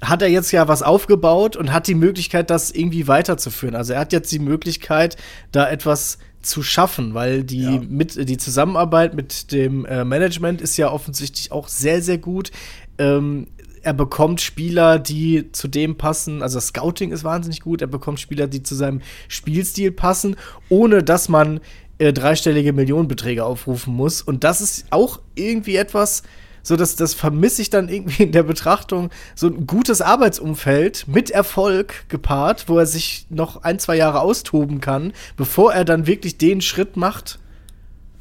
B: hat er jetzt ja was aufgebaut und hat die Möglichkeit, das irgendwie weiterzuführen. Also er hat jetzt die Möglichkeit, da etwas zu schaffen, weil die, ja. mit, die Zusammenarbeit mit dem äh, Management ist ja offensichtlich auch sehr, sehr gut. Ähm, er bekommt Spieler, die zu dem passen. Also das Scouting ist wahnsinnig gut. Er bekommt Spieler, die zu seinem Spielstil passen, ohne dass man äh, dreistellige Millionenbeträge aufrufen muss. Und das ist auch irgendwie etwas, so dass das vermisse ich dann irgendwie in der Betrachtung. So ein gutes Arbeitsumfeld mit Erfolg gepaart, wo er sich noch ein, zwei Jahre austoben kann, bevor er dann wirklich den Schritt macht,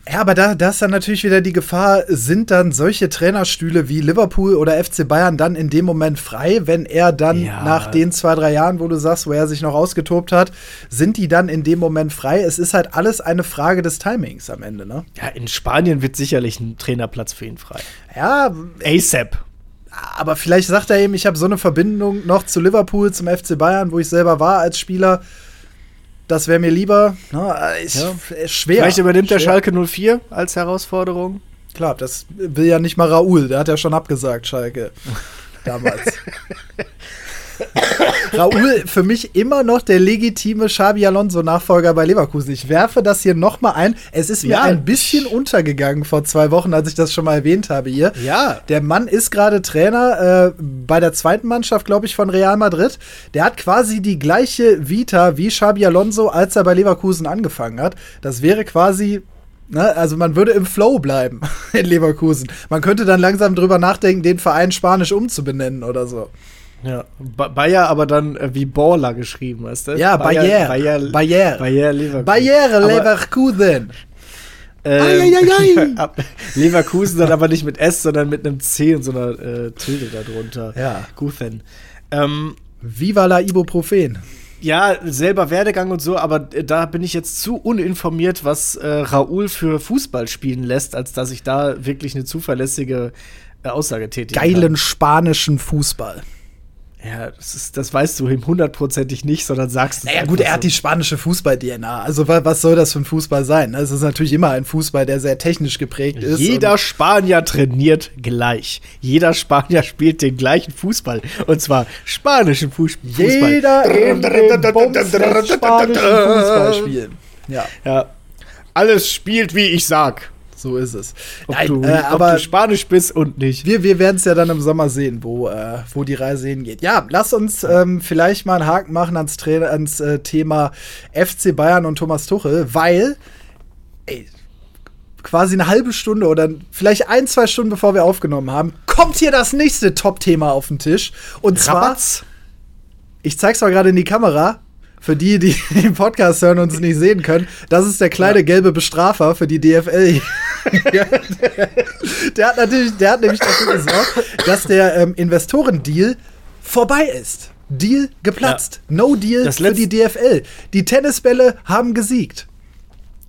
A: ja, aber da, da ist dann natürlich wieder die Gefahr, sind dann solche Trainerstühle wie Liverpool oder FC Bayern dann in dem Moment frei, wenn er dann ja. nach den zwei, drei Jahren, wo du sagst, wo er sich noch ausgetobt hat, sind die dann in dem Moment frei? Es ist halt alles eine Frage des Timings am Ende, ne?
B: Ja, in Spanien wird sicherlich ein Trainerplatz für ihn frei.
A: Ja. ASAP. Aber vielleicht sagt er eben, ich habe so eine Verbindung noch zu Liverpool, zum FC Bayern, wo ich selber war als Spieler das wäre mir lieber. Ne, ist ja. schwer.
B: Vielleicht übernimmt schwer. der Schalke 04 als Herausforderung.
A: Klar, das will ja nicht mal Raoul. Der hat ja schon abgesagt, Schalke. Damals. Raoul für mich immer noch der legitime Xabi Alonso-Nachfolger bei Leverkusen. Ich werfe das hier noch mal ein. Es ist mir ja. ein bisschen untergegangen vor zwei Wochen, als ich das schon mal erwähnt habe hier.
B: Ja.
A: Der Mann ist gerade Trainer äh, bei der zweiten Mannschaft, glaube ich, von Real Madrid. Der hat quasi die gleiche Vita wie Xabi Alonso, als er bei Leverkusen angefangen hat. Das wäre quasi Ne, also man würde im Flow bleiben in Leverkusen. Man könnte dann langsam drüber nachdenken, den Verein spanisch umzubenennen oder so.
B: Ja, Bayer aber dann äh, wie Baller geschrieben, weißt du?
A: Ja, Bayer. Bayer. Bayer.
B: Bayer Leverkusen.
A: Bayer Leverkusen.
B: Ähm, Leverkusen dann aber nicht mit S, sondern mit einem C und so einer äh, Tilde darunter.
A: Ja.
B: Guthen.
A: Ähm, Viva la Ibuprofen.
B: Ja, selber Werdegang und so, aber äh, da bin ich jetzt zu uninformiert, was äh, Raoul für Fußball spielen lässt, als dass ich da wirklich eine zuverlässige äh, Aussage tätige.
A: Geilen kann. spanischen Fußball.
B: Ja, das, ist, das weißt du ihm hundertprozentig nicht, sondern sagst es.
A: Naja, gut, er hat
B: so.
A: die spanische Fußball-DNA. Also, wa- was soll das für ein Fußball sein? Es ist natürlich immer ein Fußball, der sehr technisch geprägt ist.
B: Jeder Spanier trainiert gleich. Jeder Spanier spielt den gleichen Fußball. Und zwar spanischen Fußball.
A: jeder in spanischen Fußball spielen. Ja,
B: Ja. Alles spielt, wie ich sag.
A: So ist es.
B: Ob,
A: Nein,
B: du,
A: äh,
B: ob
A: aber
B: du Spanisch bist und nicht.
A: wir, wir werden es ja dann im Sommer sehen, wo, äh, wo die Reise hingeht. Ja, lass uns ähm, vielleicht mal einen Haken machen ans, Tra ans äh, Thema FC Bayern und Thomas Tuchel, weil ey, quasi eine halbe Stunde oder vielleicht ein, zwei Stunden bevor wir aufgenommen haben, kommt hier das nächste Top-Thema auf den Tisch. Und zwar,
B: Rabatz.
A: ich zeig's mal gerade in die Kamera. Für die, die den Podcast hören und es nicht sehen können, das ist der kleine gelbe Bestrafer für die DFL. Ja, der, der hat natürlich, der hat nämlich dafür gesorgt, dass der ähm, Investorendeal vorbei ist. Deal geplatzt. No Deal
B: Das
A: für die DFL. Die Tennisbälle haben gesiegt.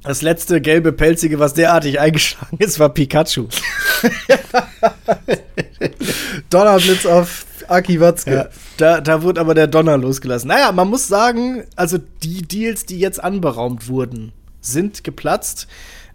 B: Das letzte gelbe Pelzige, was derartig eingeschlagen ist, war Pikachu.
A: Donnerblitz auf Aki Watzke.
B: Ja, da, da wurde aber der Donner losgelassen. Naja, man muss sagen, also die Deals, die jetzt anberaumt wurden, sind geplatzt.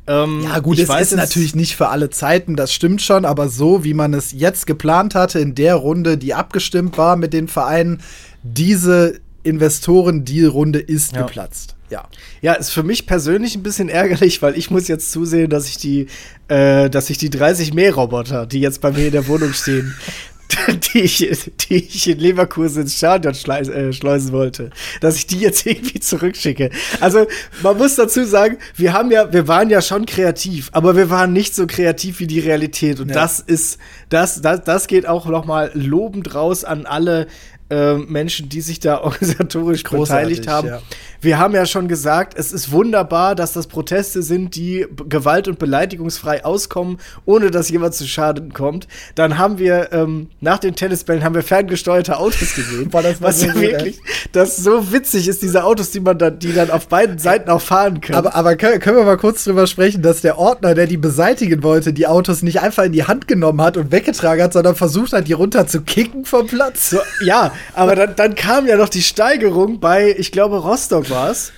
B: Ähm,
A: Ja, gut,
B: ich
A: es
B: weiß
A: ist natürlich nicht für alle Zeiten, das stimmt schon, aber so wie man es jetzt geplant hatte, in der Runde, die abgestimmt war mit den Vereinen, diese Investoren-Deal-Runde ist
B: Ja.
A: geplatzt. Ja.
B: Ja, ist für mich persönlich ein bisschen ärgerlich, weil ich muss jetzt zusehen, dass ich die, äh, dass ich die 30 Mähroboter, die jetzt bei mir in der Wohnung stehen, die ich, die ich in Leverkusen ins Stadion schleis, äh, schleusen wollte, dass ich die jetzt irgendwie zurückschicke. Also man muss dazu sagen, wir haben ja, wir waren ja schon kreativ, aber wir waren nicht so kreativ wie die Realität. Und
A: Ja.
B: das ist, das, das, das geht auch noch mal lobend raus an alle äh, Menschen, die sich da organisatorisch
A: Großartig,
B: beteiligt haben.
A: ja.
B: Wir haben ja schon gesagt, es ist wunderbar, dass das Proteste sind, die gewalt- und beleidigungsfrei auskommen, ohne dass jemand zu Schaden kommt. Dann haben wir ähm, nach den Tennisbällen haben wir ferngesteuerte Autos gesehen,
A: Boah, das war
B: was
A: so
B: ja wirklich, das so witzig ist, diese Autos, die man dann, die dann auf beiden Seiten auch fahren können.
A: Aber, aber können, können wir mal kurz drüber sprechen, dass der Ordner, der die beseitigen wollte, die Autos nicht einfach in die Hand genommen hat und weggetragen hat, sondern versucht hat, die runter zu kicken vom Platz.
B: So, ja, aber dann, dann kam ja noch die Steigerung bei, ich glaube, Rostock war es.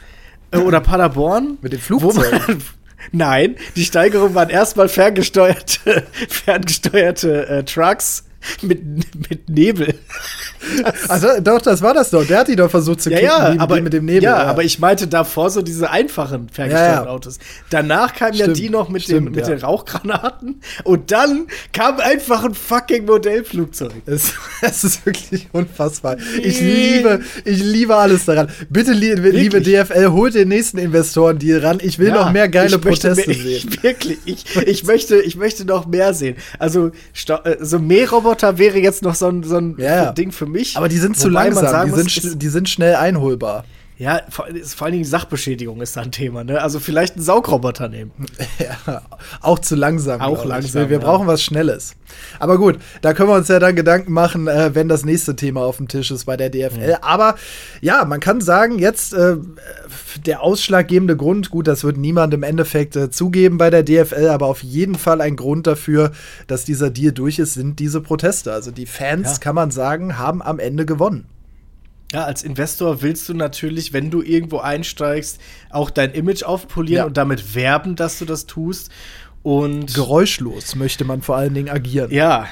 B: Äh, Oder Paderborn.
A: Mit den
B: wo
A: Flugzeugen.
B: man- Nein, die Steigerung waren erstmal ferngesteuerte, ferngesteuerte äh, Trucks mit, mit Nebel.
A: Also, doch, das war das doch. Der hat die doch versucht zu
B: Ja,
A: kicken,
B: ja,
A: die,
B: aber,
A: die mit dem Nebel.
B: ja, aber ich meinte davor so diese einfachen ferngesteuerten
A: Ja, ja.
B: Autos. Danach kamen ja
A: Stimmt,
B: die noch mit,
A: stimmt,
B: den, mit
A: ja.
B: den Rauchgranaten und dann kam einfach ein fucking Modellflugzeug.
A: Es, es ist wirklich unfassbar. Ich liebe, ich liebe alles daran. Bitte, li liebe DFL, holt den nächsten Investoren-Deal ran. Ich will noch mehr geile Proteste
B: mehr,
A: sehen.
B: Ich, wirklich, ich, ich, möchte, ich möchte noch mehr sehen. Also, äh, so Mähroboter wäre jetzt noch so ein, so ein
A: ja.
B: Ding für mich.
A: Aber die sind zu langsam. Die sind,
B: muss, ist-
A: die sind schnell einholbar.
B: Ja, vor, vor allen Dingen Sachbeschädigung ist da ein Thema, ne? Also vielleicht einen Saugroboter nehmen.
A: Ja, auch zu langsam.
B: Auch
A: ich.
B: langsam,
A: Wir, wir
B: ja.
A: brauchen was Schnelles. Aber gut, da können wir uns ja dann Gedanken machen, äh, wenn das nächste Thema auf dem Tisch ist bei der DFL. Aber ja, man kann sagen, jetzt äh, der ausschlaggebende Grund, gut, das wird niemand im Endeffekt äh, zugeben bei der DFL, aber auf jeden Fall ein Grund dafür, dass dieser Deal durch ist, sind diese Proteste. Also die Fans,
B: Ja.
A: kann man sagen, haben am Ende gewonnen.
B: Ja, als Investor willst du natürlich, wenn du irgendwo einsteigst, auch dein Image aufpolieren
A: Ja.
B: und damit werben, dass du das tust. Und
A: Geräuschlos möchte man vor allen Dingen agieren.
B: Ja.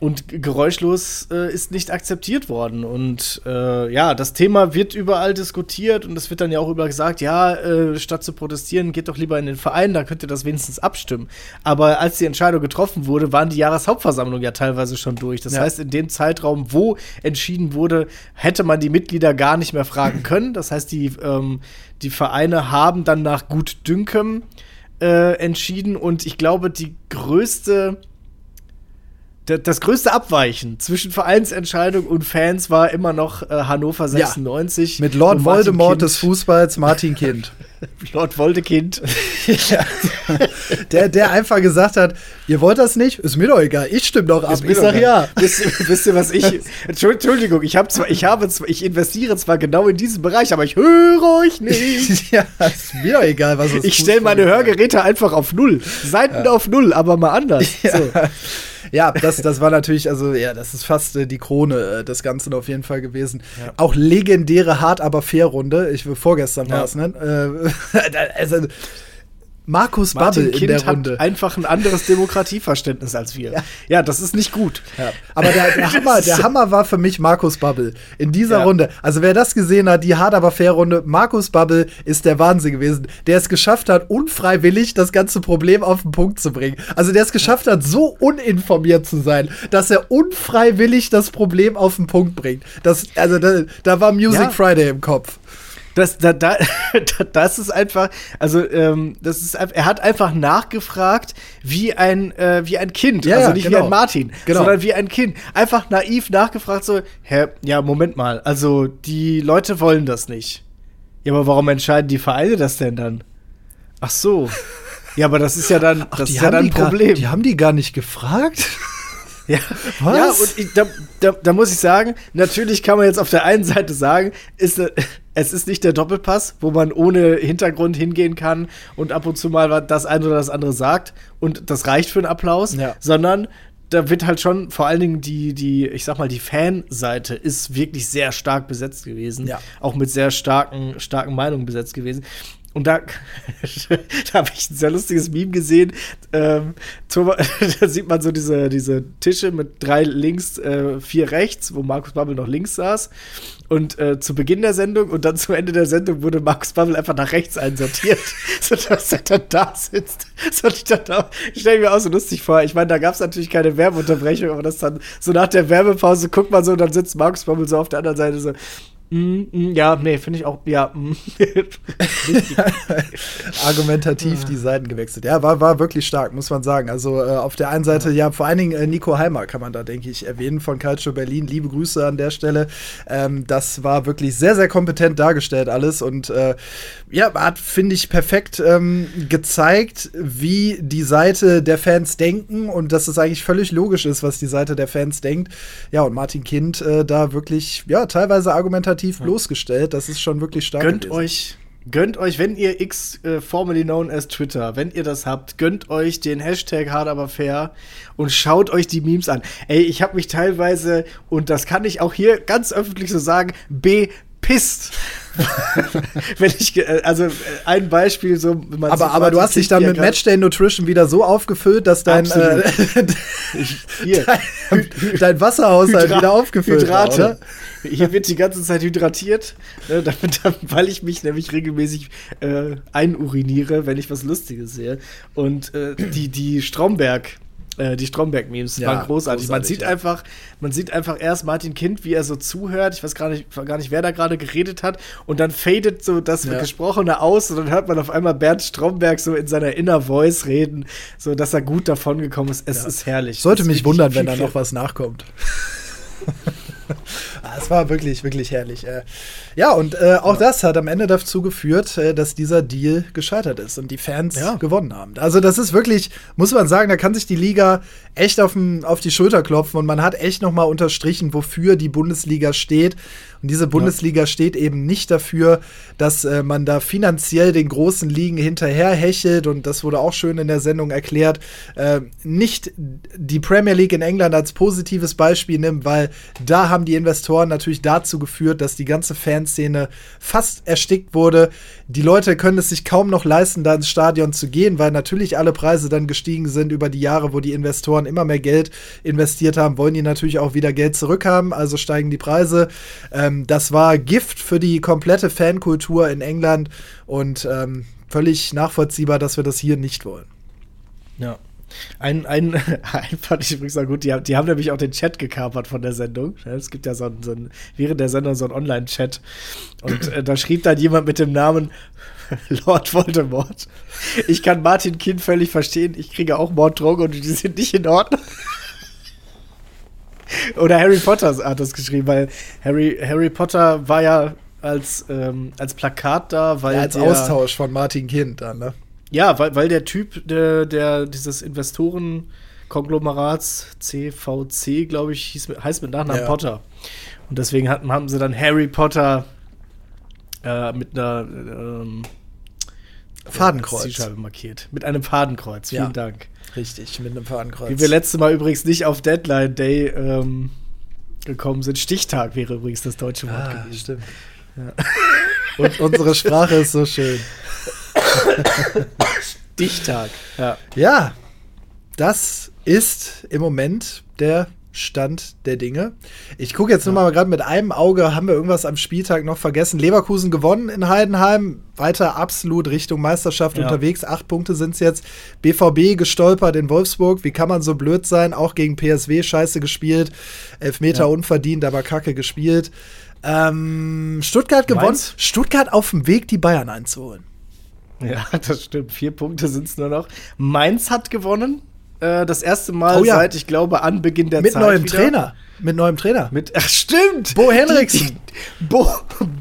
B: Und geräuschlos äh, ist nicht akzeptiert worden. Und äh, ja, das Thema wird überall diskutiert und es wird dann ja auch überall gesagt, ja, äh, statt zu protestieren, geht doch lieber in den Verein, da könnt ihr das wenigstens abstimmen. Aber als die Entscheidung getroffen wurde, waren die Jahreshauptversammlungen ja teilweise schon durch. Das
A: Ja.
B: heißt, in dem Zeitraum, wo entschieden wurde, hätte man die Mitglieder gar nicht mehr fragen können. Das heißt, die, ähm, die Vereine haben dann nach Gutdünken äh, entschieden und ich glaube, die größte das größte Abweichen zwischen Vereinsentscheidung und Fans war immer noch äh, Hannover 96.
A: Mit Lord Voldemort
B: Kind.
A: des Fußballs, Martin Kind.
B: Lord Voldekind.
A: Ja. Der, der einfach gesagt hat, ihr wollt das nicht? Ist mir doch egal. Ich stimme doch ab. Ich sag ja.
B: Wisst, wisst ihr, was ich. Entschuldigung, ich, hab zwar, ich, habe zwar, ich investiere zwar genau in diesen Bereich, aber ich höre euch nicht.
A: ja, ist mir doch egal, was es
B: Ich stelle meine Hörgeräte einfach auf Null. Seiten auf Null, aber mal anders. So.
A: Ja, das, das war natürlich, also ja, das ist fast äh, die Krone äh, des Ganzen auf jeden Fall gewesen. Auch legendäre Hart aber fair Runde. Ich vorgestern
B: Ja.
A: war es, ne? Äh, also, Markus
B: Martin
A: Babbel in
B: Kind
A: der Runde.
B: hat einfach ein anderes Demokratieverständnis als wir. Ja, das ist nicht gut.
A: Ja. Aber der, der, Hammer, der Hammer war für mich Markus Babbel in dieser
B: Ja.
A: Runde. Also wer das gesehen hat, die hart aber fair Runde, Markus Babbel ist der Wahnsinn gewesen, der es geschafft hat, unfreiwillig das ganze Problem auf den Punkt zu bringen. Also der es geschafft hat, so uninformiert zu sein, dass er unfreiwillig das Problem auf den Punkt bringt. Das, also da, da war Music
B: Ja.
A: Friday im Kopf.
B: Das, da, da, das ist einfach, also ähm, das ist, er hat einfach nachgefragt wie ein, äh, wie ein Kind,
A: Ja,
B: also nicht wie
A: genau.
B: ein Martin,
A: Genau.
B: sondern wie ein Kind. Einfach naiv nachgefragt so, hä, ja Moment mal, also die Leute wollen das nicht. Ja, aber warum entscheiden die Vereine das denn dann? Ach so. Ja, aber das ist ja dann, das ist ja dann ein
A: die gar-
B: Problem.
A: die haben die gar nicht gefragt.
B: Ja,
A: Was?
B: ja und ich, da, da, da muss ich sagen, natürlich kann man jetzt auf der einen Seite sagen, ist, äh, es ist nicht der Doppelpass, wo man ohne Hintergrund hingehen kann und ab und zu mal das eine oder das andere sagt und das reicht für einen Applaus,
A: Ja.
B: sondern da wird halt schon vor allen Dingen die, die, ich sag mal, die Fanseite ist wirklich sehr stark besetzt gewesen.
A: Ja.
B: Auch mit sehr starken, starken Meinungen besetzt gewesen. Und da, da habe ich ein sehr lustiges Meme gesehen. Ähm, da sieht man so diese, diese Tische mit drei links, äh, vier rechts, wo Markus Babbel noch links saß. Und äh, zu Beginn der Sendung und dann zu Ende der Sendung wurde Markus Babbel einfach nach rechts einsortiert, sodass er dann da sitzt. So, ich dachte, ich stelle mir auch so lustig vor. Ich meine, da gab es natürlich keine Werbeunterbrechung, aber das dann so nach der Werbepause guckt man so und dann sitzt Markus Babbel so auf der anderen Seite so. Mm, mm, ja, nee, finde ich auch, ja. mm.
A: argumentativ die Seiten gewechselt. Ja, war, war wirklich stark, muss man sagen. Also äh, auf der einen Seite, ja, vor allen Dingen äh, Nico Heimer kann man da, denke ich, erwähnen von Calcio Berlin. Liebe Grüße an der Stelle. Ähm, das war wirklich sehr, sehr kompetent dargestellt alles und äh, ja, hat, finde ich, perfekt ähm, gezeigt, wie die Seite der Fans denken und dass es eigentlich völlig logisch ist, was die Seite der Fans denkt. Ja, und Martin Kind äh, da wirklich, ja, teilweise argumentativ bloßgestellt. Das ist schon wirklich stark.
B: Gönnt
A: gewesen.
B: euch, gönnt euch, wenn ihr X, äh, formerly known as Twitter, wenn ihr das habt, gönnt euch den Hashtag hard aber fair und schaut euch die Memes an. Ey, ich habe mich teilweise, und das kann ich auch hier ganz öffentlich so sagen, bepisst. wenn ich, äh, also äh, ein Beispiel so,
A: Aber, aber du hast dich dann mit
B: grad-
A: Matchday Nutrition wieder so aufgefüllt, dass dein, äh, dein, dein Wasserhaushalt
B: Hydra-
A: wieder aufgefüllt
B: Hydrate.
A: war, oder?
B: Hier wird die ganze Zeit hydratiert, ne, damit, weil ich mich nämlich regelmäßig äh, einuriniere, wenn ich was Lustiges sehe. Und äh, die, die Stromberg. Äh, Die Stromberg-Memes
A: Ja,
B: waren großartig. Man
A: großartig,
B: sieht
A: ja.
B: einfach, man sieht einfach erst Martin Kind, wie er so zuhört. Ich weiß gar nicht, gar nicht, wer da gerade geredet hat. Und dann fadet so das
A: Ja.
B: Gesprochene aus und dann hört man auf einmal Bernd Stromberg so in seiner Inner Voice reden, so dass er gut davon gekommen ist. Es ist herrlich.
A: Sollte mich wundern, wenn da noch was nachkommt. Ah, Es war wirklich, wirklich herrlich. äh. Ja, und äh, auch das hat am Ende dazu geführt, äh, dass dieser Deal gescheitert ist und die Fans
B: Ja.
A: gewonnen haben. Also, das ist wirklich, muss man sagen, da kann sich die Liga echt auf, auf die Schulter klopfen und man hat echt noch mal unterstrichen, wofür die Bundesliga steht. Und diese Bundesliga steht eben nicht dafür, dass äh, man da finanziell den großen Ligen hinterherhechelt und das wurde auch schön in der Sendung erklärt, äh, nicht die Premier League in England als positives Beispiel nimmt, weil da haben die Investoren natürlich dazu geführt, dass die ganze Fanszene fast erstickt wurde. Die Leute können es sich kaum noch leisten, da ins Stadion zu gehen, weil natürlich alle Preise dann gestiegen sind über die Jahre, wo die Investoren immer mehr Geld investiert haben, wollen die natürlich auch wieder Geld zurückhaben, also steigen die Preise. Ähm, das war Gift für die komplette Fankultur in England und ähm, völlig nachvollziehbar, dass wir das hier nicht wollen.
B: Ja. Ein, ein, ein fand ich übrigens auch gut, die, haben- die haben nämlich auch den Chat gekapert von der Sendung. Es gibt ja so einen, so einen während der Sendung so einen Online-Chat. Und äh, da schrieb dann jemand mit dem Namen Lord Voldemort. Ich kann Martin Kind völlig verstehen, ich kriege auch Morddrogen und die sind nicht in Ordnung. Oder Harry Potter hat das geschrieben, weil Harry, Harry Potter war ja als, ähm, als Plakat da, weil
A: Ja, als
B: der,
A: Austausch von Martin Kind dann, ne?
B: Ja, weil, weil der Typ, der, der dieses Investorenkonglomerats CVC, glaube ich, hieß, heißt mit Nachnamen
A: Ja.
B: Potter. Und deswegen hatten, haben sie dann Harry Potter äh, mit einer ähm,
A: Fadenkreuz.
B: Zielscheibe markiert. Mit einem Fadenkreuz. Vielen
A: Ja.
B: Dank.
A: Richtig, mit einem Fahnenkreuz.
B: Wie wir letztes Mal übrigens nicht auf Deadline Day ähm, gekommen sind. Stichtag wäre übrigens das deutsche Wort
A: ah,
B: gewesen.
A: stimmt. Und unsere Sprache ist so schön.
B: Stichtag. Ja.
A: Ja, das ist im Moment der Stand der Dinge. Ich gucke jetzt nur mal gerade mit einem Auge, haben wir irgendwas am Spieltag noch vergessen? Leverkusen gewonnen in Heidenheim, weiter absolut Richtung Meisterschaft
B: Ja.
A: unterwegs. Acht Punkte sind es jetzt. BVB gestolpert in Wolfsburg. Wie kann man so blöd sein? Auch gegen PSW scheiße gespielt. Elfmeter
B: Ja.
A: unverdient, aber kacke gespielt. Ähm, Stuttgart gewonnen.
B: Mainz?
A: Stuttgart auf dem Weg, die Bayern einzuholen.
B: Ja, das stimmt. Vier Punkte sind es nur noch. Mainz hat gewonnen. Äh, das erste Mal
A: Oh ja.
B: seit, ich glaube, Anbeginn der
A: Mit
B: Zeit.
A: neuem
B: wieder.
A: Trainer. Mit neuem Trainer.
B: Mit, ach, stimmt!
A: Bo Henriksen.
B: Die, die, Bo,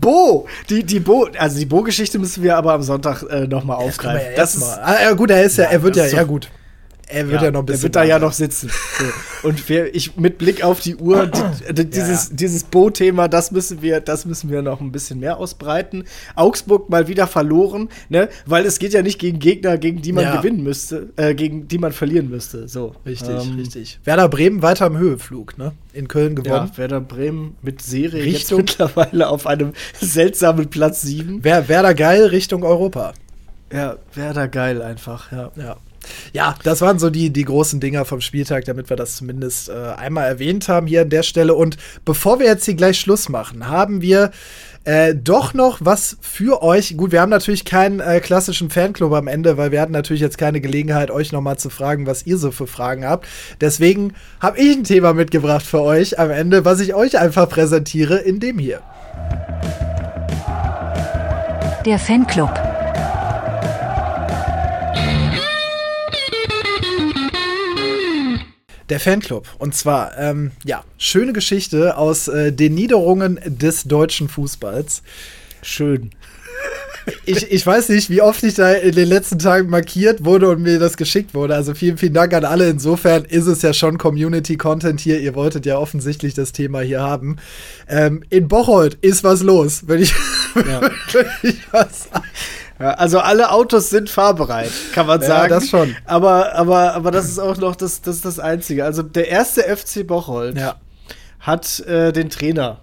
B: Bo, die, die Bo, also die Bo-Geschichte müssen wir aber am Sonntag äh, nochmal aufgreifen.
A: ja
B: das ist,
A: mal. Ah, ja, gut, er ist ja,
B: Ja,
A: er wird ja,
B: ist
A: ja gut. Er wird ja, noch ein bisschen.
B: Der wird da ja noch sitzen. So. Und wir, ich, mit Blick auf die Uhr, die, die, dieses, dieses Bo-Thema, das müssen wir, das müssen wir noch ein bisschen mehr ausbreiten. Augsburg mal wieder verloren, ne? Weil es geht ja nicht gegen Gegner, gegen die man
A: Ja.
B: gewinnen müsste, äh, gegen die man verlieren müsste. So.
A: Richtig,
B: Ähm,
A: richtig. Werder Bremen weiter im Höheflug, ne? In Köln
B: Ja,
A: gewonnen.
B: Werder Bremen mit Serie
A: Richtung-
B: jetzt mittlerweile auf einem seltsamen Platz 7.
A: Wer, Werder geil Richtung Europa.
B: Ja, Werder geil einfach, ja.
A: Ja. Ja, das waren so die, die großen Dinger vom Spieltag, damit wir das zumindest äh, einmal erwähnt haben hier an der Stelle. Und bevor wir jetzt hier gleich Schluss machen, haben wir äh, doch noch was für euch. Gut, wir haben natürlich keinen äh, klassischen Fanclub am Ende, weil wir hatten natürlich jetzt keine Gelegenheit, euch noch mal zu fragen, was ihr so für Fragen habt. Deswegen habe ich ein Thema mitgebracht für euch am Ende, was ich euch einfach präsentiere in dem hier.
D: Der Fanclub.
A: Der Fanclub. Und zwar, ähm, ja, schöne Geschichte aus äh, den Niederungen des deutschen Fußballs.
B: Schön.
A: Ich, ich weiß nicht, wie oft ich da in den letzten Tagen markiert wurde und mir das geschickt wurde. Also vielen, vielen Dank an alle. Insofern ist es ja schon Community-Content hier. Ihr wolltet ja offensichtlich das Thema hier haben. Ähm, in Bocholt ist was los, wenn ich,
B: Ja.
A: wenn ich was.
B: Ja, also alle Autos sind fahrbereit, kann man
A: Ja,
B: sagen.
A: das schon.
B: Aber, aber, aber das ist auch noch das, das, ist das Einzige. Also der erste FC Bocholt
A: Ja.
B: hat äh, den Trainer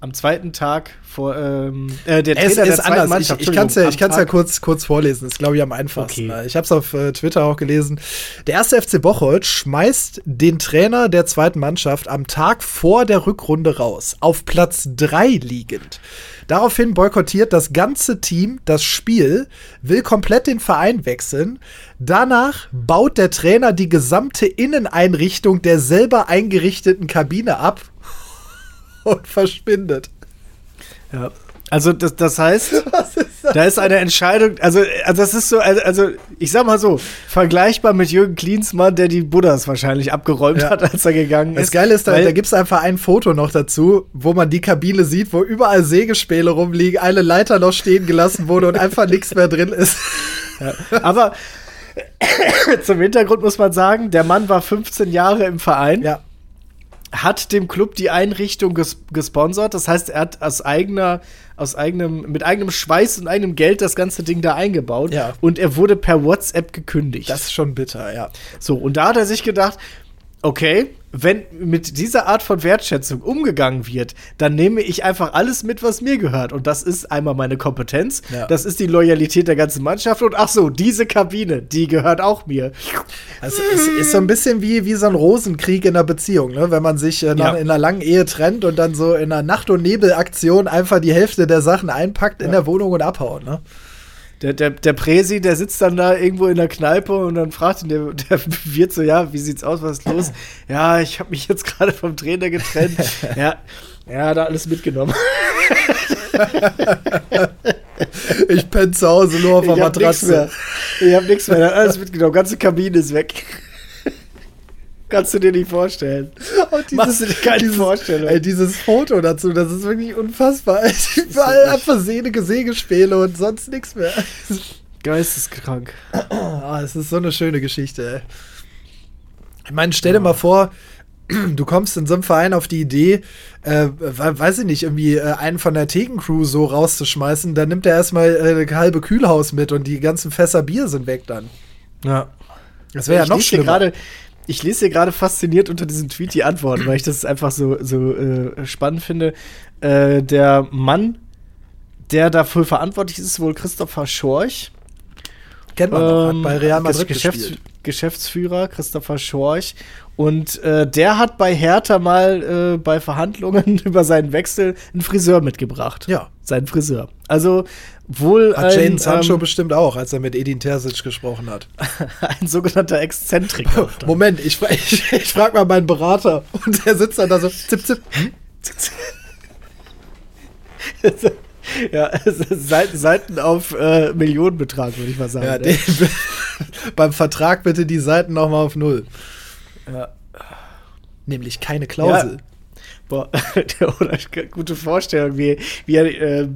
B: am zweiten Tag vor ähm, äh, der
A: Es
B: Trainer
A: ist anders. Ich, ich kann es ja, ich kann's ja kurz, kurz vorlesen. Ist, glaube ich, am einfachsten.
B: Okay.
A: Ich habe es auf äh, Twitter auch gelesen. Der erste FC Bocholt schmeißt den Trainer der zweiten Mannschaft am Tag vor der Rückrunde raus. Auf Platz 3 liegend. Daraufhin boykottiert das ganze Team das Spiel, will komplett den Verein wechseln. Danach baut der Trainer die gesamte Inneneinrichtung der selber eingerichteten Kabine ab und verschwindet.
B: Ja. Also das, das heißt,
A: ist das?
B: da ist eine Entscheidung, also, also das ist so, also, also ich sag mal so, vergleichbar mit Jürgen Klinsmann, der die Buddhas wahrscheinlich abgeräumt
A: Ja.
B: hat, als er gegangen
A: Das
B: ist.
A: Geile ist, da, da gibt es einfach ein Foto noch dazu, wo man die Kabine sieht, wo überall Sägespäne rumliegen, eine Leiter noch stehen gelassen wurde und einfach nichts mehr drin ist.
B: Aber zum Hintergrund muss man sagen, der Mann war 15 Jahre im Verein,
A: Ja,
B: hat dem Club die Einrichtung ges gesponsert. Das heißt, er hat aus eigener, aus eigenem, mit eigenem Schweiß und eigenem Geld das ganze Ding da eingebaut.
A: Ja.
B: Und er wurde per WhatsApp gekündigt.
A: das ist schon bitter, ja.
B: So, und da hat er sich gedacht, okay, wenn mit dieser Art von Wertschätzung umgegangen wird, dann nehme ich einfach alles mit, was mir gehört. Und das ist einmal meine Kompetenz,
A: Ja.
B: das ist die Loyalität der ganzen Mannschaft und ach so, diese Kabine, die gehört auch mir.
A: Also, es ist so ein bisschen wie, wie so ein Rosenkrieg in einer Beziehung, ne? wenn man sich äh, nach,
B: Ja.
A: in einer langen Ehe trennt und dann so in einer Nacht- und Nebelaktion einfach die Hälfte der Sachen einpackt in der Wohnung und abhaut. Ne?
B: Der, der, der Präsi, der sitzt dann da irgendwo in der Kneipe und dann fragt ihn der, der Wirt so, ja, wie sieht's aus, was ist los? Ja, ich habe mich jetzt gerade vom Trainer getrennt. ja, ja, da alles mitgenommen.
A: Ich penne zu Hause nur auf der
B: Ich hab.
A: Matratze.
B: Ich hab nichts mehr. Er hat Alles mitgenommen. Ganze Kabine ist weg. Kannst du dir nicht vorstellen.
A: Und
B: Machst du dir keine Vorstellung.
A: Ey, dieses Foto dazu, das ist wirklich unfassbar. Überall einfach sehnige Sägespäne und sonst nichts mehr.
B: Geisteskrank.
A: Ah, es ist so eine schöne Geschichte, ey. Ich meine, stell dir mal vor, du kommst in so einem Verein auf die Idee, äh, we- weiß ich nicht, irgendwie äh, einen von der Thekencrew so rauszuschmeißen, dann nimmt er erstmal äh, ein halbe Kühlhaus mit und die ganzen Fässer Bier sind weg dann.
B: Ja.
A: Das wäre ja noch schlimmer.
B: gerade- Ich lese hier gerade fasziniert unter diesem Tweet die Antworten, weil ich das einfach so, so äh, spannend finde. Äh, der Mann, der dafür verantwortlich ist, ist wohl Christopher Schorch.
A: Kennt man noch,
B: Ähm,
A: bei Real Madrid
B: Geschäfts
A: gespielt.
B: Geschäftsführer Christopher Schorch. Und äh, der hat bei Hertha mal äh, bei Verhandlungen über seinen Wechsel einen Friseur mitgebracht.
A: Ja.
B: Seinen Friseur. Also wohl
A: Hat
B: ein,
A: Jane Sancho
B: ähm,
A: bestimmt auch, als er mit Edin Terzic gesprochen hat.
B: ein sogenannter Exzentriker.
A: Moment, ich, ich, ich frage mal meinen Berater und der sitzt dann da so, zip, zip. Hm?
B: ja, Seiten, Seiten auf äh, Millionenbetrag, würde ich mal sagen.
A: Ja,
B: ne?
A: den, beim Vertrag bitte die Seiten nochmal auf Null.
B: Ja.
A: Nämlich keine Klausel.
B: Boah, oder gute Vorstellung, wie, wie er äh,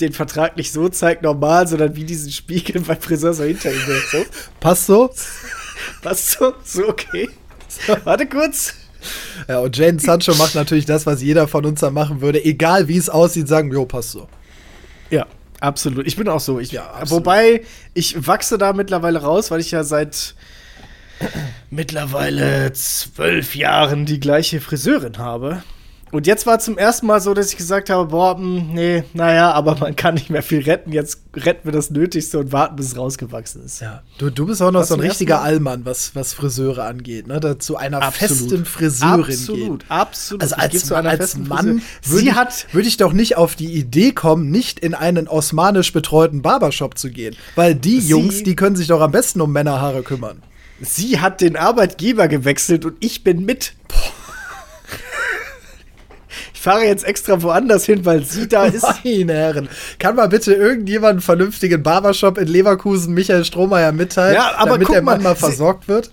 B: den Vertrag nicht so zeigt, normal, sondern wie diesen Spiegel beim Friseur so hinter ihm. So,
A: Passt so?
B: was so? So, okay. Warte kurz.
A: Ja, und Jane Sancho macht natürlich das, was jeder von uns da machen würde. Egal wie es aussieht, sagen, jo, passt so.
B: Ja, absolut. Ich bin auch so. Ich,
A: Ja.
B: Wobei, ich wachse da mittlerweile raus, weil ich ja seit mittlerweile zwölf Jahren die gleiche Friseurin habe. Und jetzt war zum ersten Mal so, dass ich gesagt habe, boah, mh, nee, naja, aber man kann nicht mehr viel retten. Jetzt retten wir das Nötigste und warten, bis es rausgewachsen ist.
A: Ja. Du, du bist auch noch
B: Was
A: so ein richtiger? Allmann, was, was Friseure angeht, ne? Da zu einer
B: Absolut.
A: festen Friseurin
B: Absolut,
A: gehen.
B: absolut.
A: Also als,
B: zu einer
A: als Mann
B: Friseur-
A: würde
B: Sie
A: ich,
B: hat
A: würde ich doch nicht auf die Idee kommen, nicht in einen osmanisch betreuten Barbershop zu gehen. Weil die
B: Sie-
A: Jungs, die können sich doch am besten um Männerhaare kümmern.
B: Sie hat den Arbeitgeber gewechselt und ich bin mit. Ich fahre jetzt extra woanders hin, weil sie da ist.
A: Meine Herren, kann mal bitte irgendjemand einen vernünftigen Barbershop in Leverkusen Michael Strohmeier mitteilen,
B: Ja, aber
A: damit
B: guck
A: der Mann
B: mal,
A: mal versorgt wird?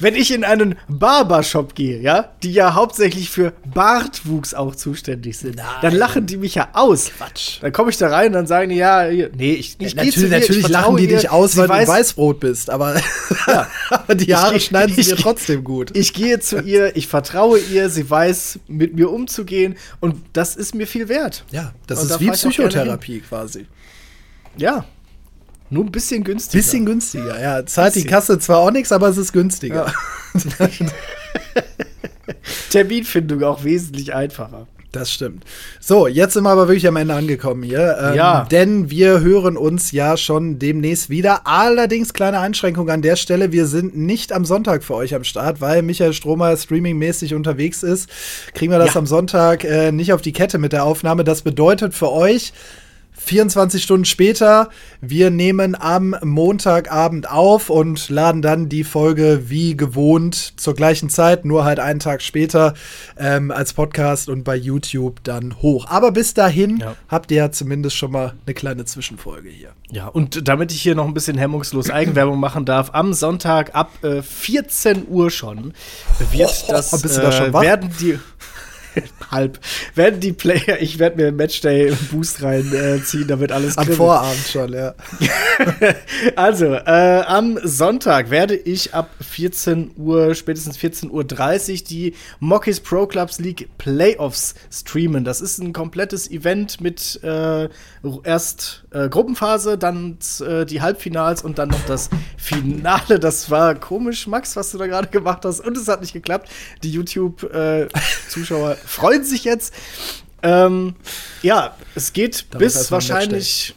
B: Wenn ich in einen Barbershop gehe, ja, die ja hauptsächlich für Bartwuchs auch zuständig sind,
A: Nein.
B: dann lachen die mich ja aus.
A: Quatsch.
B: Dann komme ich da rein und dann sagen die, ja, nee, ich, ich
A: Ja,
B: geh zu
A: natürlich
B: ihr, ich
A: natürlich
B: vertraue
A: lachen die
B: ihr,
A: dich aus, weil
B: weiß-
A: du Weißbrot bist, aber, aber die
B: Ich
A: Haare
B: geh-
A: schneiden sie
B: ich
A: dir trotzdem gut.
B: Ich gehe zu ihr, ich vertraue ihr, sie weiß, mit mir umzugehen und das ist mir viel wert.
A: ja, das
B: Und da
A: ist wie
B: ich auch gerne
A: Psychotherapie quasi.
B: Ja. Nur ein bisschen günstiger.
A: Bisschen günstiger, ja. Zahlt die. Kasse zwar auch nichts, aber es ist günstiger.
B: Terminfindung auch wesentlich einfacher.
A: Das stimmt. So, jetzt sind wir aber wirklich am Ende angekommen hier. Ähm,
B: Ja.
A: Denn wir hören uns ja schon demnächst wieder. Allerdings kleine Einschränkung an der Stelle. Wir sind nicht am Sonntag für euch am Start, weil Michael Stromer streamingmäßig unterwegs ist. Kriegen wir das
B: Ja.
A: am Sonntag äh, nicht auf die Kette mit der Aufnahme. Das bedeutet für euch, 24 Stunden später, wir nehmen am Montagabend auf und laden dann die Folge wie gewohnt zur gleichen Zeit, nur halt einen Tag später ähm, als Podcast und bei YouTube dann hoch. Aber bis dahin
B: Ja.
A: habt ihr ja zumindest schon mal eine kleine Zwischenfolge hier.
B: Ja, und damit ich hier noch ein bisschen hemmungslos Eigenwerbung machen darf, am Sonntag ab äh, 14 Uhr schon wird
A: Oh,
B: das
A: bist du da schon
B: äh, werden die halb werden die Player, ich werde mir Matchday einen Boost reinziehen, damit alles
A: Am
B: kribbelt.
A: Vorabend schon, ja.
B: Also, äh, am Sonntag werde ich ab 14 Uhr, spätestens 14.30 Uhr die Mockies Pro Clubs League Playoffs streamen. Das ist ein komplettes Event mit äh, erst äh, Gruppenphase, dann äh, die Halbfinals und dann noch das Finale. Das war komisch, Max, was du da gerade gemacht hast. Und es hat nicht geklappt. Die YouTube-Zuschauer freuen sich jetzt. Ähm, ja, es geht
A: Da
B: bis wahrscheinlich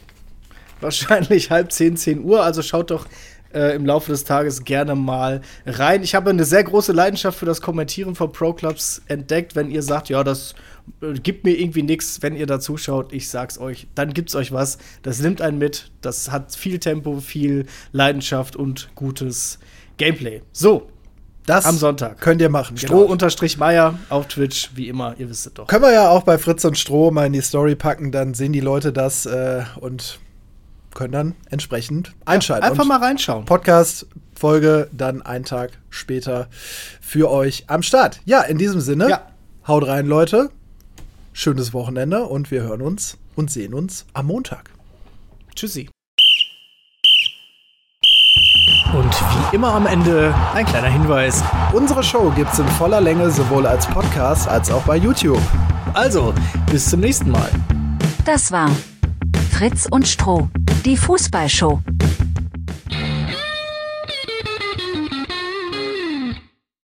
B: wahrscheinlich halb zehn, zehn Uhr. Also schaut doch äh, im Laufe des Tages gerne mal rein. Ich habe eine sehr große Leidenschaft für das Kommentieren von Pro Clubs entdeckt. Wenn ihr sagt, ja, das äh, gibt mir irgendwie nichts, wenn ihr da zuschaut, ich sag's euch, dann gibt's euch was. Das nimmt einen mit. Das hat viel Tempo, viel Leidenschaft und gutes Gameplay. So,
A: Das
B: Am Sonntag.
A: könnt ihr machen.
B: Stroh
A: genau.
B: unterstrich Meier auf Twitch, wie immer, ihr wisst es doch.
A: Können wir ja auch bei Fritz und Stroh mal in die Story packen, dann sehen die Leute das äh, und können dann entsprechend einschalten.
B: Einfach
A: Und
B: mal reinschauen.
A: Podcast-Folge dann einen Tag später für euch am Start. Ja, in diesem Sinne,
B: Ja.
A: haut rein, Leute. Schönes Wochenende und wir hören uns und sehen uns am Montag.
B: Tschüssi. Und wie immer am Ende ein kleiner Hinweis.
A: Unsere Show gibt's in voller Länge sowohl als Podcast als auch bei YouTube.
B: Also, bis zum nächsten Mal.
D: Das war Fritz und Stroh, die Fußballshow.